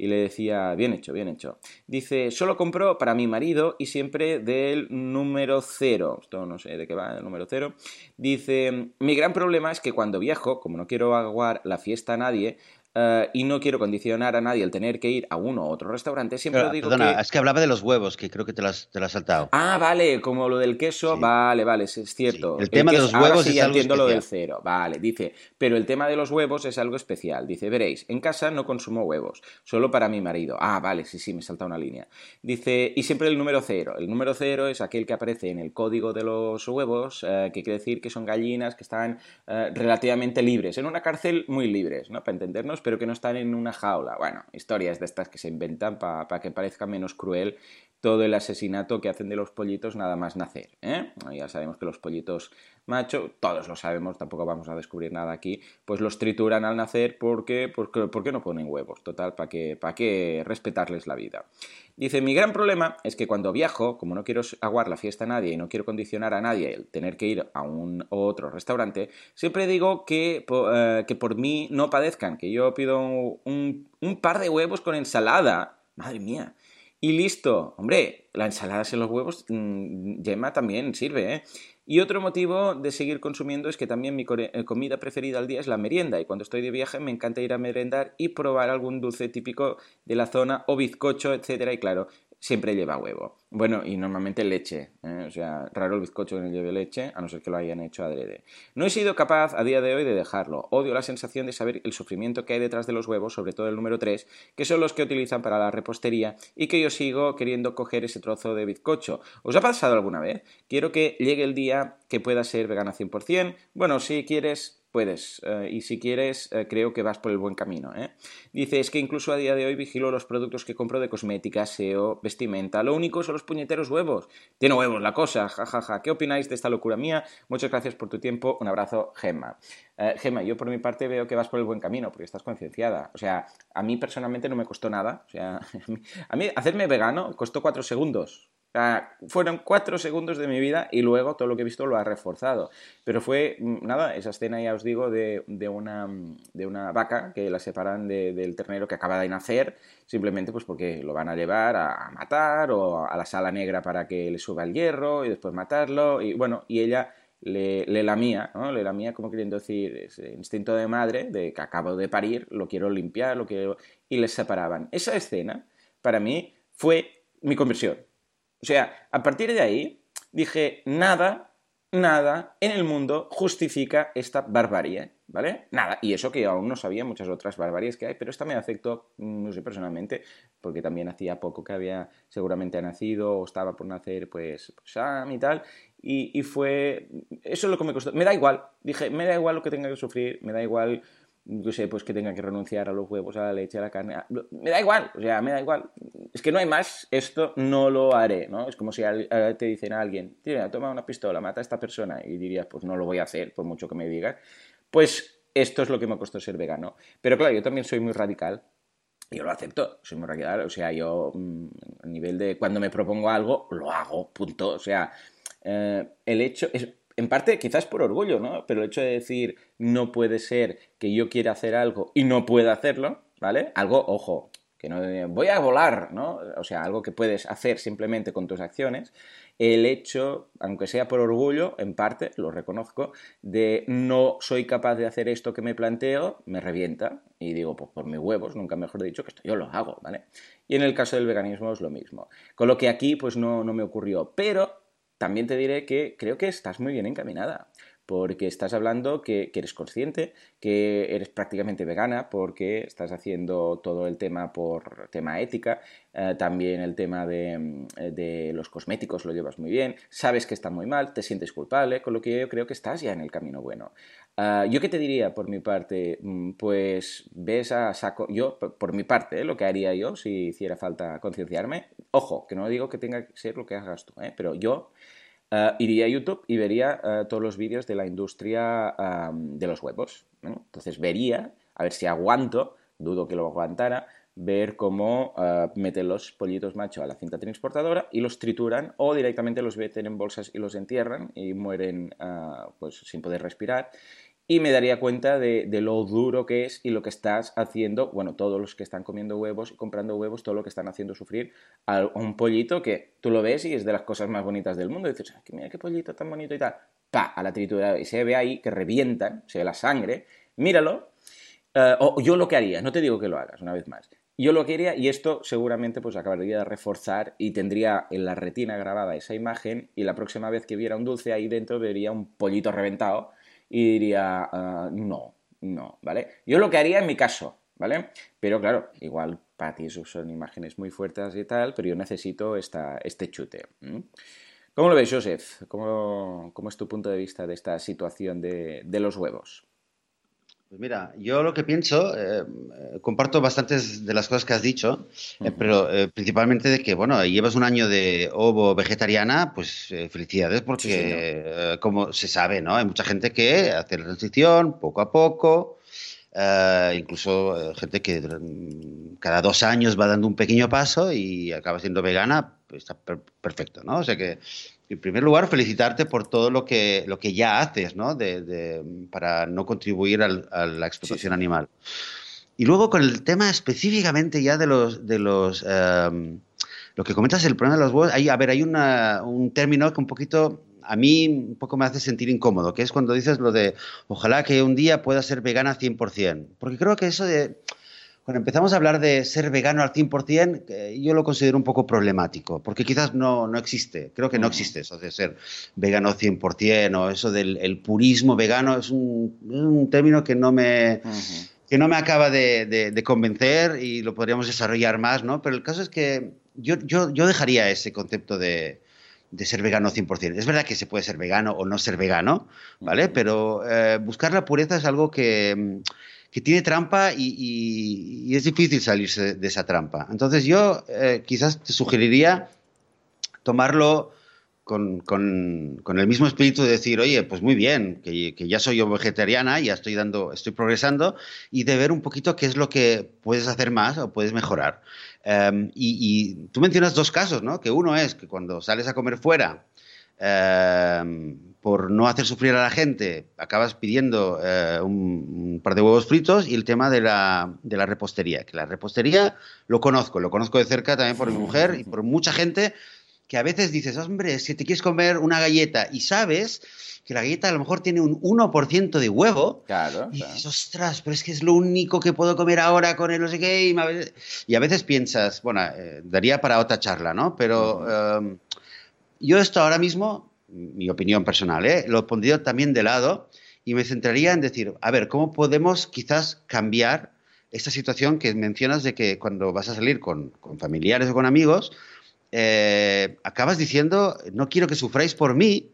Y le decía, bien hecho, bien hecho. Dice, solo compro para mi marido y siempre del número cero. Esto no sé de qué va, el número cero. Dice, mi gran problema es que cuando viajo, como no quiero aguar la fiesta a nadie, eh, y no quiero condicionar a nadie el tener que ir a uno u otro restaurante, siempre digo perdona, que... es que hablaba de los huevos, que creo que te lo has, saltado. Ah, vale, como lo del queso, vale, vale, es, cierto. El, tema de los huevos sí es algo entiendo lo del cero, vale, dice, pero el tema de los huevos es algo especial. Dice, veréis, en casa no consumo huevos, solo para mi marido. Ah, vale, sí, sí, me salta una línea. Dice, y siempre el número cero. El número cero es aquel que aparece en el código de los huevos, eh, que quiere decir que son gallinas que están eh, relativamente libres, en una cárcel muy libres, ¿no? Para entendernos, pero que no están en una jaula. Bueno, historias de estas que se inventan para que parezca menos cruel todo el asesinato que hacen de los pollitos nada más nacer. ¿eh? Ya sabemos que los pollitos macho, todos lo sabemos, tampoco vamos a descubrir nada aquí, pues los trituran al nacer porque, porque, porque no ponen huevos, total, ¿para qué, para qué respetarles la vida? Dice, mi gran problema es que cuando viajo, como no quiero aguar la fiesta a nadie y no quiero condicionar a nadie el tener que ir a un otro restaurante, siempre digo que, eh, que por mí no padezcan, que yo pido un, un par de huevos con ensalada. Madre mía, y listo. Hombre, la ensalada sin los huevos, mm, yema también sirve, ¿eh? Y otro motivo de seguir consumiendo es que también mi eh, comida preferida al día es la merienda y cuando estoy de viaje me encanta ir a merendar y probar algún dulce típico de la zona o bizcocho, etcétera. Y claro, siempre lleva huevo. Bueno, y normalmente leche. ¿eh? O sea, raro el bizcocho que no lleve leche, a no ser que lo hayan hecho adrede. No he sido capaz a día de hoy de dejarlo. Odio la sensación de saber el sufrimiento que hay detrás de los huevos, sobre todo el número 3, que son los que utilizan para la repostería, y que yo sigo queriendo coger ese trozo de bizcocho. ¿Os ha pasado alguna vez? Quiero que llegue el día que pueda ser vegana 100%. Bueno, si quieres, puedes. Eh, y si quieres, eh, creo que vas por el buen camino. ¿eh? Dice, es que incluso a día de hoy vigilo los productos que compro de cosmética, SEO, vestimenta. Lo único son los puñeteros huevos. Tiene huevos la cosa, jajaja. Ja, ja. ¿Qué opináis de esta locura mía? Muchas gracias por tu tiempo. Un abrazo, Gemma. Gemma, yo por mi parte veo que vas por el buen camino, porque estás concienciada. O sea, a mí personalmente no me costó nada. O sea, a mí hacerme vegano costó cuatro segundos fueron cuatro segundos de mi vida y luego todo lo que he visto lo ha reforzado. Pero fue, mm, nada, esa escena ya os digo de, de, una, de una vaca que la separan del ternero que acaba de nacer, simplemente pues porque lo van a llevar a, matar o a la sala negra para que le suba el hierro y después matarlo. Y bueno, y ella le, le lamía, ¿no? Le lamía como queriendo decir ese instinto de madre de que acabo de parir, lo quiero limpiar, lo quiero... Y les separaban. Esa escena, para mí, fue mi conversión o sea, a partir de ahí dije, nada, nada en el mundo justifica esta barbarie, ¿vale? Nada. Y eso que aún no sabía muchas otras barbaries que hay, pero esta me afectó, mm, no sé, personalmente, porque también hacía poco que había seguramente nacido o estaba por nacer, pues, Sam y tal. Y, y fue, eso es lo que me costó. Me da igual, dije, me da igual lo que tenga que sufrir, me da igual yo sé, pues que tenga que renunciar a los huevos, a la leche, a la carne. Me da igual, o sea, me da igual. Es que no hay más, esto no lo haré, ¿no? Es como si te dicen a alguien, tira, toma una pistola, mata a esta persona, y dirías, pues no lo voy a hacer, por mucho que me digas. Pues esto es lo que me costó ser vegano. Pero claro, yo también soy muy radical. Yo lo acepto, soy muy radical. O sea, yo mm, a nivel de cuando me propongo algo, lo hago, punto. O sea, eh, el hecho es, en parte quizás por orgullo, ¿no? Pero el hecho de decir no puede ser que yo quiera hacer algo y no pueda hacerlo, ¿vale? Algo, ojo, que no voy a volar, ¿no? O sea, algo que puedes hacer simplemente con tus acciones. El hecho, aunque sea por orgullo, en parte, lo reconozco, de no soy capaz de hacer esto que me planteo, me revienta. Y digo, pues por mis huevos, nunca mejor dicho, que esto yo lo hago, ¿vale? Y en el caso del veganismo es lo mismo. Con lo que aquí, pues no, no me ocurrió. Pero también te diré que creo que estás muy bien encaminada porque estás hablando que, eres consciente, que eres prácticamente vegana, porque estás haciendo todo el tema por tema ética, eh, también el tema mm, de, los cosméticos lo llevas muy bien, sabes que está muy mal, te sientes culpable, con lo que yo creo que estás ya en el camino bueno. Ah, yo qué te diría por mi parte, mm, pues ves a saco, yo por mi parte, ¿eh? lo que haría yo si hiciera falta concienciarme, ojo, que no digo que tenga que ser lo que hagas tú, ¿eh? pero yo eh, iría a YouTube y vería eh, todos los vídeos de la industria de los huevos. Entonces vería, a ver si aguanto, dudo que lo aguantara, ver cómo uh, meten los pollitos macho a la cinta transportadora y los trituran o directamente los meten en bolsas y los entierran y mueren pues sin poder respirar y me daría cuenta de, lo duro que es y lo que estás haciendo, bueno, todos los que están comiendo huevos y comprando huevos, todo lo que están haciendo sufrir a un pollito que tú lo ves y es de las cosas más bonitas del mundo. Dices, mira qué pollito tan bonito y tal. Pa, a la tritura y se ve ahí que revientan, se ve la sangre. Míralo. Eh, o yo lo que haría, no te digo que lo hagas, una vez más. Yo lo que haría, y esto seguramente pues acabaría de reforzar y tendría en la retina grabada esa imagen y la próxima vez que viera un dulce ahí dentro vería un pollito reventado y diría, ah, no, no, ¿vale? Yo lo que haría en mi caso, ¿vale? Pero claro, igual para ti son imágenes muy fuertes y tal, pero yo necesito esta, este chute. ¿Cómo lo ves, Joseph? ¿Cómo, ¿Cómo, es tu punto de vista de esta situación de, de los huevos? Pues mira, yo lo que pienso, eh, comparto bastantes de las cosas que has dicho, eh, pero eh, principalmente de que, bueno, llevas un año de ovo vegetariana, pues felicidades porque, como se sabe, ¿no? Hay mucha gente que hace la transición poco a poco, incluso gente que cada dos años va dando un pequeño paso y acaba siendo vegana, pues está perfecto, ¿no? O sea que en primer lugar, felicitarte por todo lo que, lo que ya haces, ¿no? De, para no contribuir a la explotación animal. Y luego con el tema específicamente ya de los, de los em, lo que comentas, el problema de los huevos, hay, a ver, hay un término que un poquito, a mí un poco me hace sentir incómodo, que es cuando dices lo de, ojalá que un día pueda ser vegana 100%, porque creo que eso de cuando empezamos a hablar de ser vegano al 100%, yo lo considero un poco problemático, porque quizás no, no existe, creo que no existe eso de ser vegano al 100% o eso del purismo vegano, es un, un, término que no me... que no me acaba de, de, convencer y lo podríamos desarrollar más, ¿no? Pero el caso es que yo, yo, yo dejaría ese concepto de, de ser vegano 100%. Es verdad que se puede ser vegano o no ser vegano, ¿vale? Pero eh, buscar la pureza es algo que, que tiene trampa y, es difícil salirse de esa trampa. Entonces yo eh, quizás te sugeriría tomarlo con, el mismo espíritu de decir, oye, pues muy bien, que, ya soy yo vegetariana, ya estoy dando, estoy progresando, y de ver un poquito qué es lo que puedes hacer más o puedes mejorar. Em, y, tú mencionas dos casos, ¿no? Que uno es que cuando sales a comer fuera, em, por no hacer sufrir a la gente, acabas pidiendo eh, un, par de huevos fritos y el tema de la, de la, repostería. Que la repostería lo conozco, lo conozco de cerca también por mi mujer y por mucha gente que a veces dices, hombre, si te quieres comer una galleta y sabes que la galleta a lo mejor tiene un 1% de huevo, claro, y dices, ostras, pero es que es lo único que puedo comer ahora con el no sé qué. Y, a veces piensas, bueno, eh, daría para otra charla, ¿no? Pero em, yo esto ahora mismo mi opinión personal, ¿eh? lo pondría también de lado y me centraría en decir, a ver, ¿cómo podemos quizás cambiar esta situación que mencionas de que cuando vas a salir con, familiares o con amigos, eh, acabas diciendo, no quiero que sufráis por mí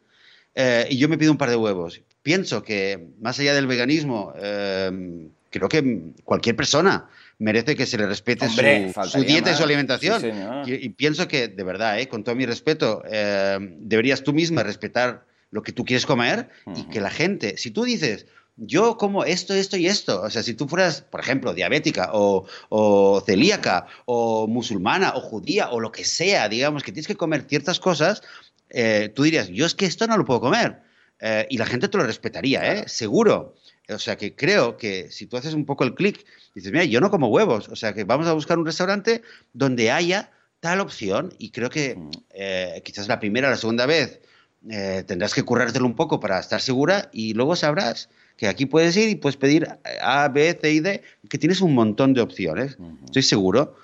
eh, y yo me pido un par de huevos. Pienso que más allá del veganismo, creo que cualquier persona merece que se le respete su, dieta y su alimentación. y, pienso que, de verdad, eh, con todo mi respeto, eh, deberías tú misma respetar lo que tú quieres comer y que la gente, si tú dices, yo como esto, esto y esto. O sea, si tú fueras, por ejemplo, diabética o, o, celíaca o musulmana o judía o lo que sea, digamos, que tienes que comer ciertas cosas, eh, tú dirías, yo es que esto no lo puedo comer. Eh, y la gente te lo respetaría, ¿eh? Seguro. O sea que creo que si tú haces un poco el clic, dices, mira, yo no como huevos. O sea que vamos a buscar un restaurante donde haya tal opción. Y creo que mm. eh, quizás la primera o la segunda vez tendrás que currártelo un poco para estar segura y luego sabrás que aquí puedes ir y puedes pedir A, B, C y D, que tienes un montón de opciones. Estoy seguro.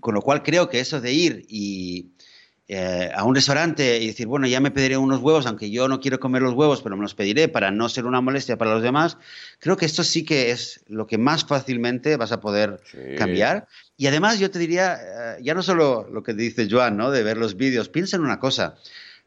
Con lo cual creo que eso de ir y, eh, a un restaurante y decir, bueno, ya me pediré unos huevos, aunque yo no quiero comer los huevos, pero me los pediré para no ser una molestia para los demás, creo que esto sí que es lo que más fácilmente vas a poder cambiar. Y además yo te diría, eh, ya no solo lo que dice Joan, ¿no? De ver los vídeos, piensa en una cosa,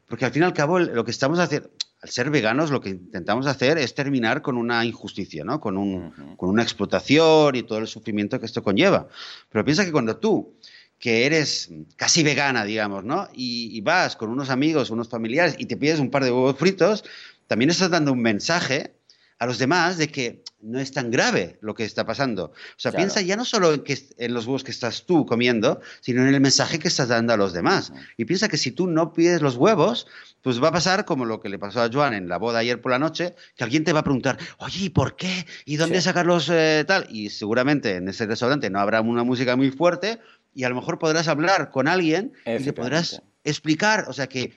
porque al fin y al cabo lo que estamos haciendo, al ser veganos, lo que intentamos hacer es terminar con una injusticia, ¿no? Con, un, con una explotación y todo el sufrimiento que esto conlleva. Pero piensa que cuando tú que eres casi vegana, digamos, ¿no? Y, vas con unos amigos, unos familiares y te pides un par de huevos fritos, también estás dando un mensaje a los demás de que no es tan grave lo que está pasando. O sea, piensa ya no solo en, que, en los huevos que estás tú comiendo, sino en el mensaje que estás dando a los demás. Y piensa que si tú no pides los huevos, pues va a pasar como lo que le pasó a Joan en la boda ayer por la noche, que alguien te va a preguntar, oye, ¿y por qué? ¿Y dónde sacarlos eh, tal? Y seguramente en ese restaurante no habrá una música muy fuerte, y a lo mejor podrás hablar con alguien y le podrás explicar, o sea que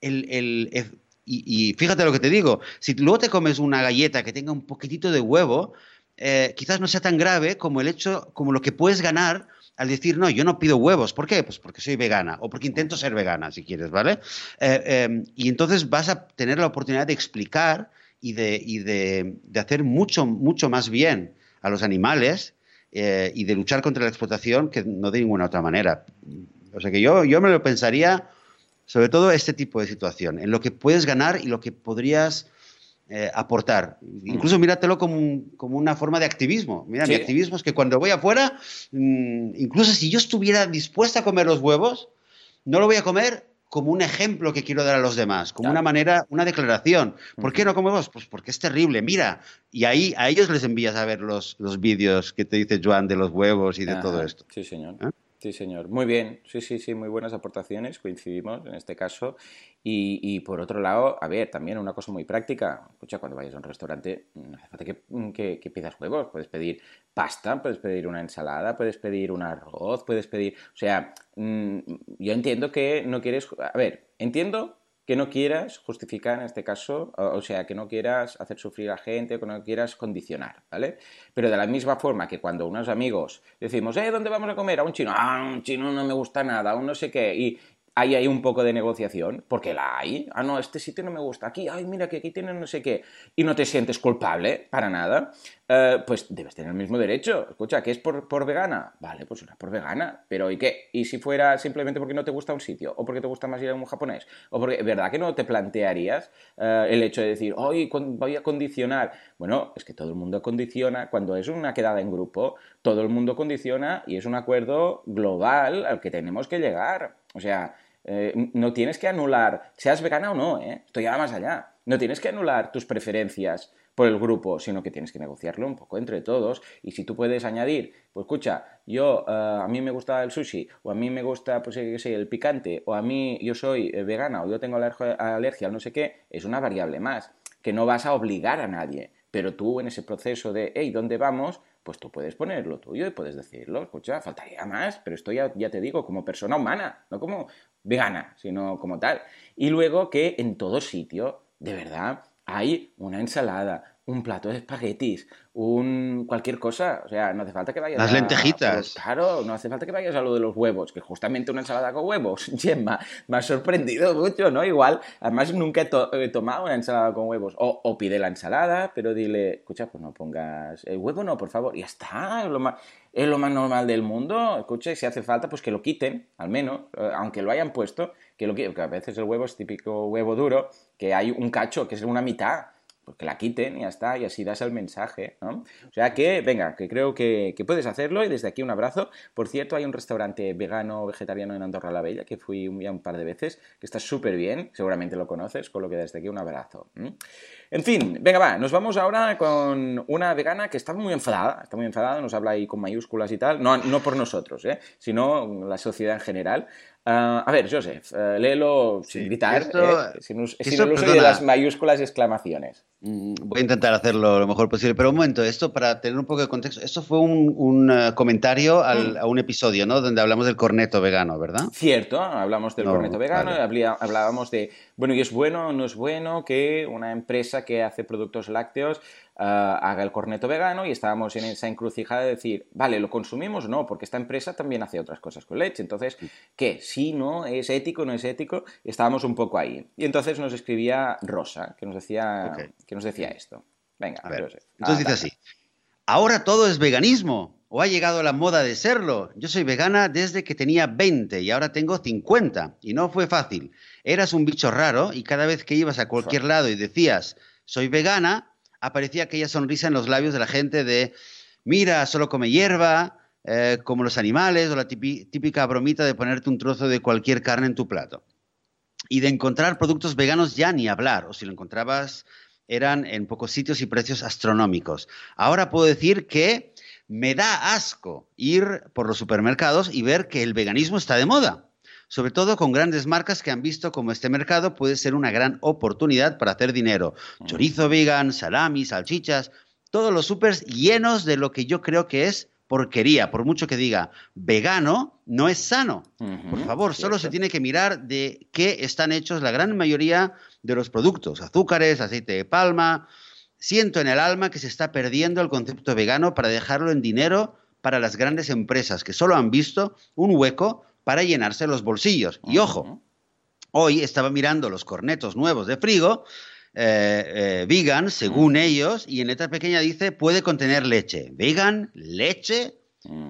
el, el, y, fíjate lo que te digo, si luego te comes una galleta que tenga un poquitito de huevo, eh, quizás no sea tan grave como el hecho, como lo que puedes ganar al decir, no, yo no pido huevos. ¿Por qué? Pues porque soy vegana o porque intento ser vegana, si quieres, ¿vale? Eh, em, y entonces vas a tener la oportunidad de explicar y de, y de, de hacer mucho, mucho más bien a los animales eh, y de luchar contra la explotación que no de ninguna otra manera. O sea que yo, yo me lo pensaría, sobre todo este tipo de situación, en lo que puedes ganar y lo que podrías eh, aportar. Incluso míratelo como, como, una forma de activismo. Mira, mi activismo es que cuando voy afuera, mm, incluso si yo estuviera dispuesta a comer los huevos, no lo voy a comer como un ejemplo que quiero dar a los demás, como una manera, una declaración. ¿Por qué no comemos? Pues porque es terrible, mira. Y ahí a ellos les envías a ver los, los vídeos que te dice Joan de los huevos y de todo esto. Sí, señor. ¿Eh? Sí, señor. Muy bien. Sí, sí, sí, muy buenas aportaciones, coincidimos en este caso. Y, por otro lado, a ver, también una cosa muy práctica. Escucha, cuando vayas a un restaurante, no hace falta que, que, pidas huevos. Puedes pedir pasta, puedes pedir una ensalada, puedes pedir un arroz, puedes pedir... O sea, mm, yo entiendo que no quieres... A ver, entiendo que no quieras justificar en este caso, o, sea, que no quieras hacer sufrir a gente, que no quieras condicionar, ¿vale? Pero de la misma forma que cuando unos amigos decimos, eh, ¿dónde vamos a comer? A un chino, ah, un chino no me gusta nada, un no sé qué, y, ahí hay un poco de negociación, porque la hay. Ah, no, este sitio no me gusta. Aquí, ay, mira que aquí tienen no sé qué. Y no te sientes culpable para nada. Eh, pues debes tener el mismo derecho. Escucha, ¿qué es por, por vegana? Vale, pues una por vegana. Pero ¿y qué? ¿Y si fuera simplemente porque no te gusta un sitio? ¿O porque te gusta más ir a un japonés? ¿O porque, verdad que no te plantearías eh, el hecho de decir, hoy voy a condicionar? Bueno, es que todo el mundo condiciona. Cuando es una quedada en grupo, todo el mundo condiciona y es un acuerdo global al que tenemos que llegar. O sea, eh, no tienes que anular, seas vegana o no, ¿eh? ya más allá. No tienes que anular tus preferencias por el grupo, sino que tienes que negociarlo un poco entre todos. Y si tú puedes añadir, pues escucha, yo eh, a mí me gusta el sushi, o a mí me gusta, pues qué sé, el picante, o a mí yo soy eh, vegana, o yo tengo alergia al no sé qué, es una variable más, que no vas a obligar a nadie. Pero tú en ese proceso de, hey, ¿dónde vamos? Pues tú puedes poner lo tuyo y puedes decirlo, escucha, faltaría más, pero esto ya, ya te digo, como persona humana, no como vegana, sino como tal. Y luego que en todo sitio, de verdad, hay una ensalada, un plato de espaguetis, un cualquier cosa, o sea, no hace falta que vayas Las lentejitas. claro, no hace falta que vayas a lo de los huevos, que justamente una ensalada con huevos, Gemma, me ha sorprendido mucho, ¿no? Igual, además nunca he, tomado una ensalada con huevos, o, pide la ensalada, pero dile, escucha, pues no pongas el huevo, no, por favor, y ya está, es lo más, es lo más normal del mundo, escucha, si hace falta, pues que lo quiten, al menos, eh, aunque lo hayan puesto, que lo quiten, porque a veces el huevo es típico huevo duro, que hay un cacho, que es una mitad, pues que la quiten y ya está, y así das el mensaje, ¿no? O sea que, venga, que creo que, puedes hacerlo y desde aquí un abrazo. Por cierto, hay un restaurante vegano vegetariano en Andorra la Bella que fui ya un par de veces, que está súper bien, seguramente lo conoces, con lo que desde aquí un abrazo. En fin, venga, va, nos vamos ahora con una vegana que está muy enfadada, está muy enfadada, nos habla ahí con mayúsculas y tal, no, no por nosotros, ¿eh? sino la sociedad en general. Uh, a ver, Joseph, uh, léelo sin sí. gritar, esto, eh, sin, sin esto, el uso de las mayúsculas y exclamaciones. Mm, voy a intentar hacerlo lo mejor posible, pero un momento, esto para tener un poco de contexto, esto fue un, un uh, comentario al, mm. a un episodio, ¿no? Donde hablamos del corneto vegano, ¿verdad? Cierto, hablamos del no, corneto vegano, vale. hablábamos de, bueno, ¿y es bueno o no es bueno que una empresa que hace productos lácteos Uh, haga el corneto vegano y estábamos en esa encrucijada de decir, vale, ¿lo consumimos? No, porque esta empresa también hace otras cosas con leche. Entonces, ¿qué? ¿Sí, no? ¿Es ético, no es ético? Estábamos un poco ahí. Y entonces nos escribía Rosa, que nos decía, okay. que nos decía esto. Venga, a ver. Joseph. Entonces ah, dice así, ahora todo es veganismo. ¿O ha llegado la moda de serlo? Yo soy vegana desde que tenía 20 y ahora tengo 50. Y no fue fácil. Eras un bicho raro y cada vez que ibas a cualquier lado y decías, soy vegana, aparecía aquella sonrisa en los labios de la gente de, mira, solo come hierba, eh, como los animales, o la típica bromita de ponerte un trozo de cualquier carne en tu plato. Y de encontrar productos veganos ya ni hablar, o si lo encontrabas eran en pocos sitios y precios astronómicos. Ahora puedo decir que me da asco ir por los supermercados y ver que el veganismo está de moda sobre todo con grandes marcas que han visto como este mercado puede ser una gran oportunidad para hacer dinero. Chorizo vegan, salami, salchichas, todos los supers llenos de lo que yo creo que es porquería, por mucho que diga vegano, no es sano. Uh -huh, por favor, ¿cierto? solo se tiene que mirar de qué están hechos la gran mayoría de los productos, azúcares, aceite de palma. Siento en el alma que se está perdiendo el concepto vegano para dejarlo en dinero para las grandes empresas que solo han visto un hueco para llenarse los bolsillos. Y ojo, hoy estaba mirando los cornetos nuevos de Frigo, eh, eh, vegan, según ellos, y en letra pequeña dice puede contener leche. Vegan, leche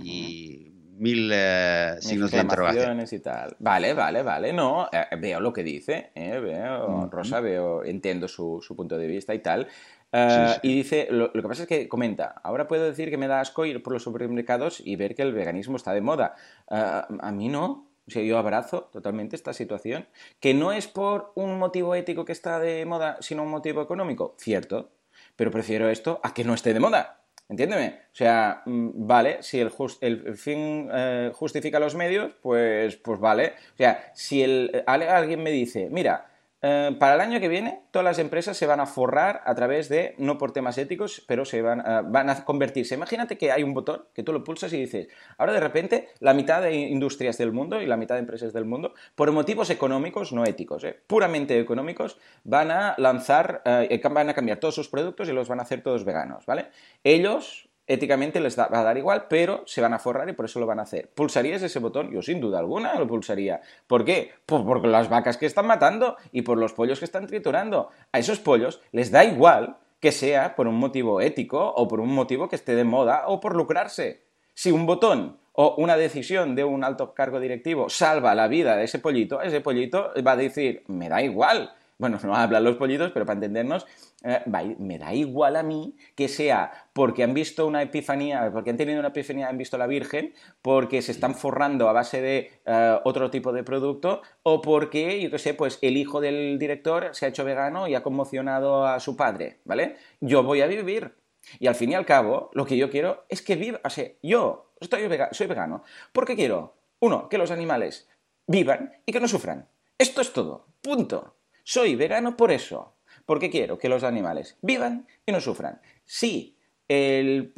y mil eh, signos de interrogación. y tal. Vale, vale, vale. No, eh, veo lo que dice, eh, veo. Rosa, veo, entiendo su, su, punto de vista y tal. Uh, sí, sí. Y dice, lo, lo, que pasa es que comenta, ahora puedo decir que me da asco ir por los supermercados y ver que el veganismo está de moda. Uh, a mí no. O sea, yo abrazo totalmente esta situación. Que no es por un motivo ético que está de moda, sino un motivo económico. Cierto. Pero prefiero esto a que no esté de moda. Entiéndeme. O sea, mm, vale, si el, just, el fin eh, justifica los medios, pues, pues vale. O sea, si el, alguien me dice, mira, eh, para el año que viene todas las empresas se van a forrar a través de, no por temas éticos, pero se van, uh, van a convertirse. Imagínate que hay un botón que tú lo pulsas y dices, ahora de repente la mitad de industrias del mundo y la mitad de empresas del mundo, por motivos económicos, no éticos, eh, puramente económicos, van a lanzar, van a cambiar todos sus productos y los van a hacer todos veganos, ¿vale? Ellos éticamente les va a dar igual, pero se van a forrar y por eso lo van a hacer. ¿Pulsarías ese botón? Yo sin duda alguna lo pulsaría. ¿Por qué? Pues por las vacas que están matando y por los pollos que están triturando. A esos pollos les da igual que sea por un motivo ético o por un motivo que esté de moda o por lucrarse. Si un botón o una decisión de un alto cargo directivo salva la vida de ese pollito, ese pollito va a decir, me da igual, bueno, no hablan los pollitos, pero para entendernos, eh, me da igual a mí que sea porque han visto una epifanía, porque han tenido una epifanía, han visto a la Virgen, porque se están forrando a base de uh, otro tipo de producto, o porque, yo qué sé, pues el hijo del director se ha hecho vegano y ha conmocionado a su padre, ¿vale? Yo voy a vivir. Y al fin y al cabo, lo que yo quiero es que viva, o sea, yo estoy soy vegano, porque quiero, uno, que los animales vivan y que no sufran. Esto es todo. Punto. Soy vegano por eso, porque quiero que los animales vivan y no sufran. Sí, el,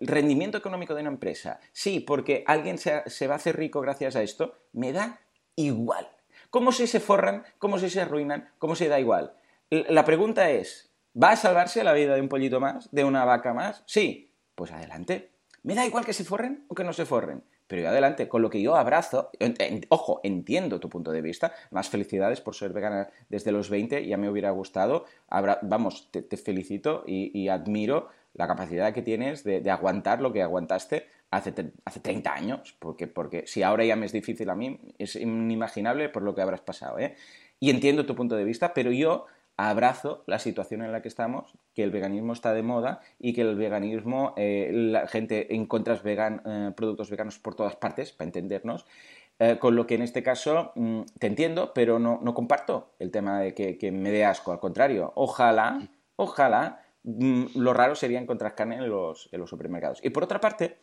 rendimiento económico de una empresa, sí, porque alguien se, se, va a hacer rico gracias a esto, me da igual. ¿Cómo si se forran? ¿Cómo si se arruinan? ¿Cómo se da igual? La pregunta es, ¿va a salvarse la vida de un pollito más? ¿De una vaca más? Sí, pues adelante. Me da igual que se forren o que no se forren pero yo adelante, con lo que yo abrazo, en, ojo, entiendo tu punto de vista, más felicidades por ser vegana desde los 20, ya me hubiera gustado, Abra, vamos, te, te felicito y, y, admiro la capacidad que tienes de, de aguantar lo que aguantaste hace, hace 30 años, porque, porque si ahora ya me es difícil a mí, es inimaginable por lo que habrás pasado, ¿eh? Y entiendo tu punto de vista, pero yo abrazo la situación en la que estamos, que el veganismo está de moda y que el veganismo, eh, la gente encuentras vegan, eh, productos veganos por todas partes, para entendernos, eh, con lo que en este caso mmm, te entiendo, pero no, no, comparto el tema de que, me dé asco, al contrario, ojalá, ojalá, mm, lo raro sería encontrar carne en los supermercados. Y por otra parte,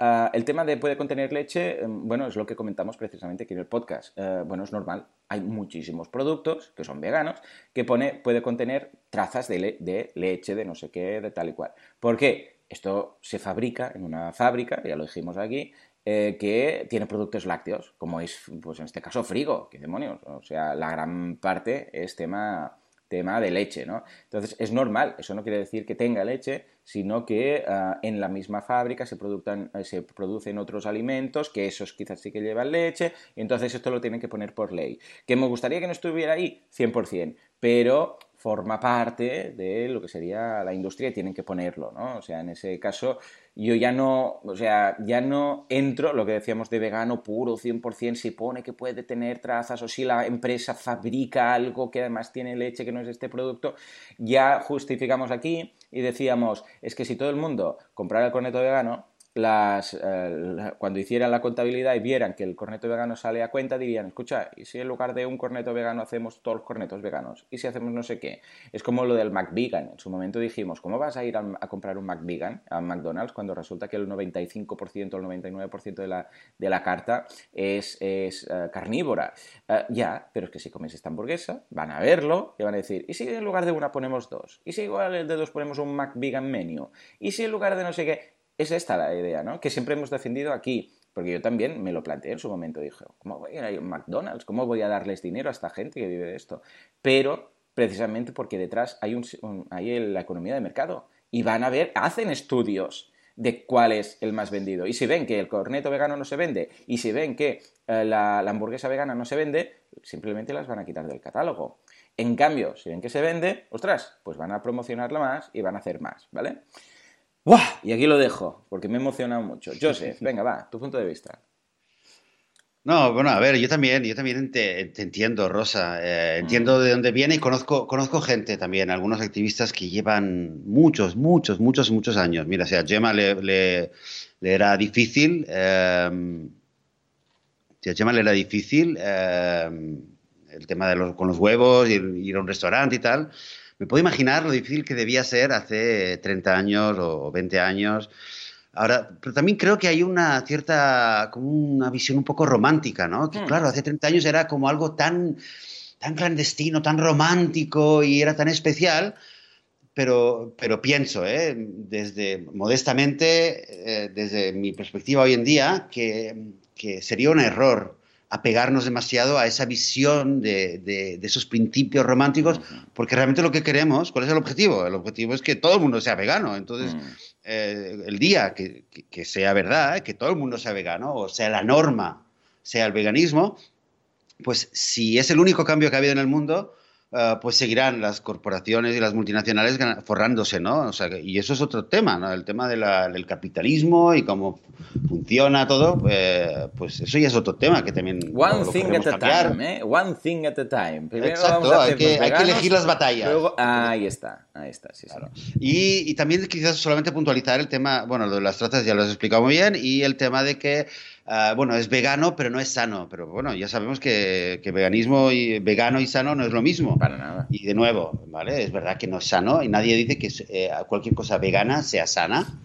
ah, el tema de puede contener leche, em, bueno, es lo que comentamos precisamente aquí en el podcast. Eh, bueno, es normal. Hay muchísimos productos que son veganos que pone, puede contener trazas de, leche, de no sé qué, de tal y cual. ¿Por qué? Esto se fabrica en una fábrica, ya lo dijimos aquí, eh, que tiene productos lácteos, como es, pues en este caso, Frigo, qué demonios. O sea, la gran parte es tema, tema de leche, ¿no? Entonces, es normal, eso no quiere decir que tenga leche, sino que ah, en la misma fábrica se, eh, se producen otros alimentos, que esos quizás sí que llevan leche, y entonces esto lo tienen que poner por ley. ¿Que me gustaría que no estuviera ahí? 100%, pero forma parte de lo que sería la industria y tienen que ponerlo, ¿no? O sea, en ese caso yo ya no, o sea, ya no entro, lo que decíamos de vegano puro, 100%, si pone que puede tener trazas o si la empresa fabrica algo que además tiene leche que no es este producto, ya justificamos aquí y decíamos, es que si todo el mundo comprara el corneto vegano, las, eh, cuando hicieran la contabilidad y vieran que el corneto vegano sale a cuenta, dirían, escucha, ¿y si en lugar de un corneto vegano hacemos todos los cornetos veganos? ¿Y si hacemos no sé qué? Es como lo del McVegan. En su momento dijimos, ¿cómo vas a ir a, comprar un McVegan a McDonald's cuando resulta que el 95% o el 99% de la, de la carta es, eh, carnívora? Eh, ya, pero es que si comes esta hamburguesa, van a verlo y van a decir, ¿y si en lugar de una ponemos dos? ¿Y si igual de dos ponemos un McVegan menu? ¿Y si en lugar de no sé qué? Es esta la idea, ¿no? Que siempre hemos defendido aquí. Porque yo también me lo planteé en su momento. Dije, ¿cómo voy a ir a McDonald's? ¿Cómo voy a darles dinero a esta gente que vive de esto? Pero precisamente porque detrás hay, un, la economía de mercado. Y van a ver, hacen estudios de cuál es el más vendido. Y si ven que el corneto vegano no se vende, y si ven que eh, la, la hamburguesa vegana no se vende, simplemente las van a quitar del catálogo. En cambio, si ven que se vende, ostras, pues van a promocionarla más y van a hacer más, ¿vale? ¡Buah! Y aquí lo dejo, porque me he emocionado mucho. Joseph, venga, va, tu punto de vista. No, bueno, a ver, yo también, yo también te, entiendo, Rosa. Eh, entiendo mm. de dónde viene y conozco, conozco gente también, algunos activistas que llevan muchos, muchos, muchos, muchos años. Mira, o sea, a Gemma le, era difícil. Eh, a Gemma le era difícil eh, el tema de los, con los huevos, ir, ir a un restaurante y tal me puedo imaginar lo difícil que debía ser hace 30 años o 20 años. Ahora, pero también creo que hay una cierta, como una visión un poco romántica, ¿no? Que hmm. claro, hace 30 años era como algo tan, tan clandestino, tan romántico y era tan especial, pero, pero pienso, ¿eh? desde, modestamente, eh, desde mi perspectiva hoy en día, que, que sería un error apegarnos demasiado a esa visión de, esos principios románticos, porque realmente lo que queremos, ¿cuál es el objetivo? El objetivo es que todo el mundo sea vegano. Entonces, mm. eh, el día que, que, sea verdad, que todo el mundo sea vegano, o sea la norma, sea el veganismo, pues si es el único cambio que ha habido en el mundo, Ah, pues seguirán las corporaciones y las multinacionales forrándose, ¿no? O sea, y eso es otro tema, ¿no? El tema del capitalismo y cómo funciona todo, eh, pues eso ya es otro tema que también One thing at a time, ¿eh? One thing at a time. Primero Exacto, hay, que, hay, que, elegir las batallas. ahí está, ahí está, sí, claro. Y, y, también quizás solamente puntualizar el tema, bueno, lo de las trazas ya lo has explicado muy bien, y el tema de que Ah, bueno, es vegano, pero no es sano. Pero bueno, ya sabemos que, veganismo y vegano y sano no es lo mismo. Para nada. Y de nuevo, ¿vale? Es verdad que no es sano y nadie dice que eh, cualquier cosa vegana sea sana.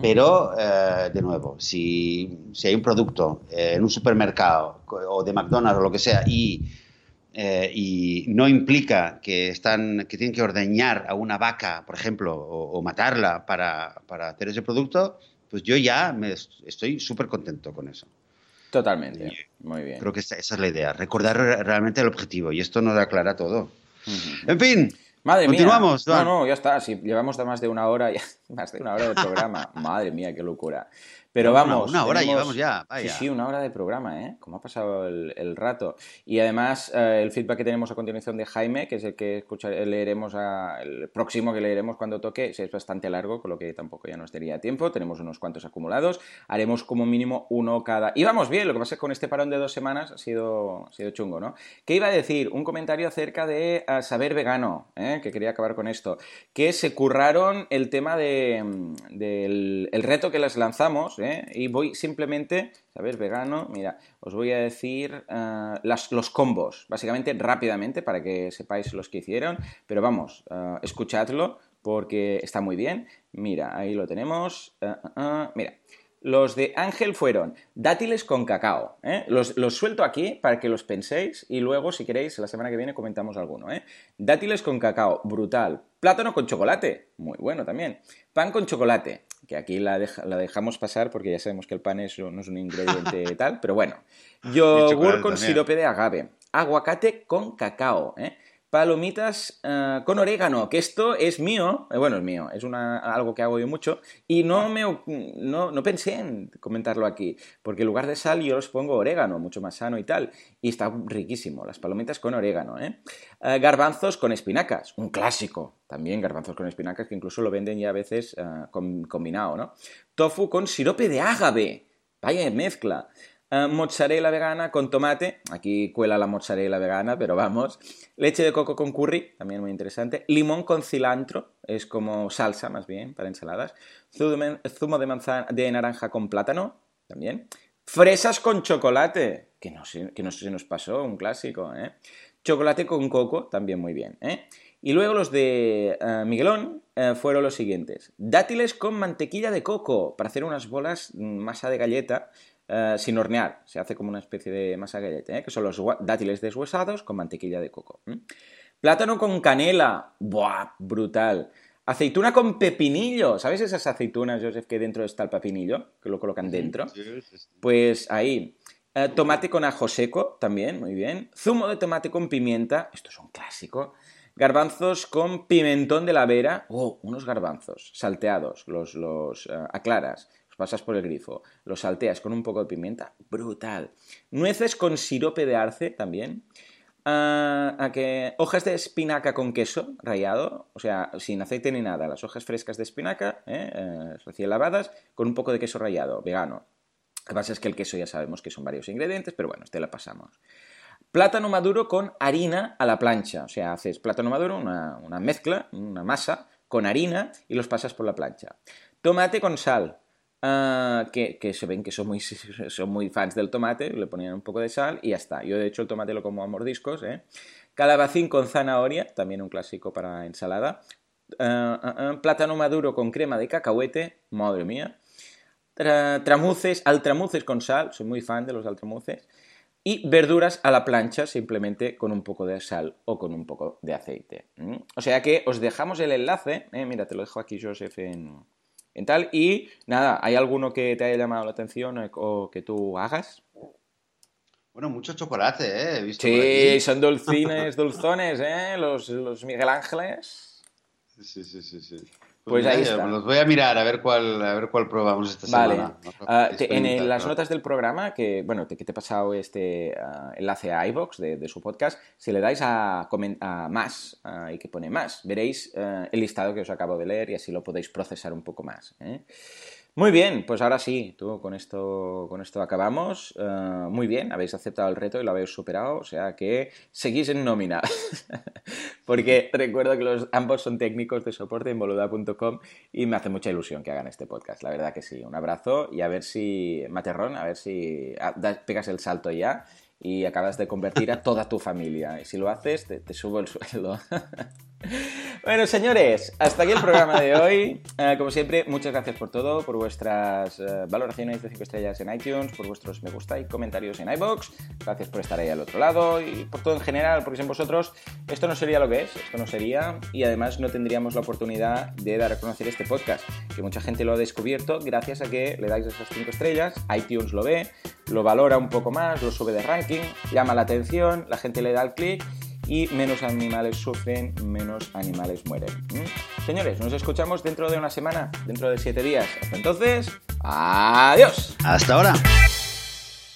Pero, eh, de nuevo, si, si, hay un producto eh, en un supermercado o de McDonald's o lo que sea y, y no implica que, están, que tienen que ordeñar a una vaca, por ejemplo, o, o matarla para, para hacer ese producto, pues yo ya me estoy súper contento con eso. Totalmente, muy bien. Creo que esa, es la idea, recordar realmente el objetivo y esto nos aclara todo. En fin, Madre continuamos. Mía. No, no, ya está, si llevamos más de una hora, ya, más de una hora de programa. Madre mía, qué locura. Pero vamos. Una, hora llevamos ya. Sí, sí, una hora de programa, ¿eh? ¿Cómo ha pasado el, rato? Y además, eh, el feedback que tenemos a continuación de Jaime, que es el que leeremos, el próximo que leeremos cuando toque, es bastante largo, con lo que tampoco ya nos daría tiempo. Tenemos unos cuantos acumulados. Haremos como mínimo uno cada. Y vamos bien, lo que pasa es que con este parón de dos semanas ha sido, ha sido chungo, ¿no? ¿Qué iba a decir? Un comentario acerca de uh, saber vegano, ¿eh? que quería acabar con esto. Que se curraron el tema de, mm, del el reto que les lanzamos ¿eh? y voy simplemente, ¿sabes? Vegano, mira, os voy a decir eh, los combos, básicamente rápidamente para que sepáis los que hicieron, pero vamos, eh, escuchadlo porque está muy bien. Mira, ahí lo tenemos. Mira, los de Ángel fueron dátiles con cacao. ¿eh? Los, suelto aquí para que los penséis y luego, si queréis, la semana que viene comentamos alguno. ¿eh? Dátiles con cacao, brutal. Plátano con chocolate, muy bueno también. Pan con chocolate, que aquí la, dejamos pasar porque ya sabemos que el pan no es un ingrediente tal, pero bueno. Yogur con sirope de agave. Aguacate con cacao. ¿eh? Palomitas eh, con orégano, que esto es mío, eh, bueno, es mío, es una, algo que hago yo mucho, y no, me, no, pensé en comentarlo aquí, porque en lugar de sal yo los pongo orégano, mucho más sano y tal, y está riquísimo, las palomitas con orégano, ¿eh? eh garbanzos con espinacas, un clásico, también garbanzos con espinacas, que incluso lo venden ya a veces combinado, ¿no? Tofu con sirope de ágave, vaya mezcla. Eh, mozzarella vegana con tomate, aquí cuela la mozzarella vegana, pero vamos. Leche de coco con curry, también muy interesante. Limón con cilantro, es como salsa más bien para ensaladas. Zumo de, manzana, de naranja con plátano, también. Fresas con chocolate, que no, sé, que no se nos pasó, un clásico, ¿eh? Chocolate con coco, también muy bien, ¿eh? Y luego los de eh, Miguelón fueron los siguientes. Dátiles con mantequilla de coco para hacer unas bolas mm, masa de galleta eh, sin hornear. Se hace como una especie de masa galleta, ¿eh? que son los dátiles deshuesados con mantequilla de coco. Plátano con canela. ¡Buah! Brutal. Aceituna con pepinillo. ¿Sabes esas aceitunas, Joseph, que dentro está el pepinillo? Que lo colocan dentro. Pues ahí. Eh, tomate con ajo seco, también, muy bien. Zumo de tomate con pimienta. Esto es un clásico. Garbanzos con pimentón de la vera. Oh, unos garbanzos salteados. Los, los aclaras pasas por el grifo, lo salteas con un poco de pimienta, brutal. Nueces con sirope de arce también. Ah, a que hojas de espinaca con queso rallado, o sea, sin aceite ni nada, las hojas frescas de espinaca, ¿eh? Eh, recién lavadas, con un poco de queso rallado, vegano. Lo que pasa es que el queso ya sabemos que son varios ingredientes, pero bueno, este la pasamos. Plátano maduro con harina a la plancha, o sea, haces plátano maduro, una mezcla, una masa, con harina y los pasas por la plancha. Tomate con sal, Ah, que, se ven que son muy, son muy fans del tomate, le ponían un poco de sal y ya está. Yo de hecho el tomate lo como a mordiscos. ¿eh? Calabacín con zanahoria, también un clásico para ensalada. Ah, ah, plátano maduro con crema de cacahuete, madre mía. tramuces, altramuces con sal, soy muy fan de los altramuces. Y verduras a la plancha, simplemente con un poco de sal o con un poco de aceite. O sea que os dejamos el enlace, ¿eh? mira, te lo dejo aquí, Joseph, en, en tal. Y nada, ¿hay alguno que te haya llamado la atención o que tú hagas? Bueno, mucho chocolate, ¿eh? He visto sí, son dulcines, dulzones, ¿eh? Los, los Miguel Ángeles. Sí, sí, sí, sí. Pues, pues ahí está. Los voy a mirar a ver cuál, a ver cuál probamos esta semana. Vale. Uh, en las notas del programa, que bueno, te, que te he pasado este uh, enlace a iBox de, de, su podcast, si le dais a, a más uh, y que pone más, veréis el listado que os acabo de leer y así lo podéis procesar un poco más. ¿eh? Muy bien, pues ahora sí, tú con esto, con esto acabamos. Eh, muy bien, habéis aceptado el reto y lo habéis superado, o sea que seguís en nómina. Porque recuerdo que los, ambos son técnicos de soporte en boluda.com y me hace mucha ilusión que hagan este podcast, la verdad que sí. Un abrazo y a ver si, Materrón, a ver si ah, pegas el salto ya y acabas de convertir a toda tu familia. Y si lo haces, te, subo el sueldo. bueno, señores, hasta aquí el programa de hoy. Eh, como siempre, muchas gracias por todo, por vuestras eh, valoraciones de 5 estrellas en iTunes, por vuestros me gusta y comentarios en iBox. Gracias por estar ahí al otro lado y por todo en general, porque sin vosotros esto no sería lo que es, esto no sería y además no tendríamos la oportunidad de dar a conocer este podcast, que mucha gente lo ha descubierto gracias a que le dais esas 5 estrellas, iTunes lo ve, lo valora un poco más, lo sube de ranking, llama la atención, la gente le da el clic y menos animales sufren, menos animales mueren. ¿Mm? Señores, nos escuchamos dentro de una semana, dentro de siete días. Hasta entonces, adiós. Hasta ahora.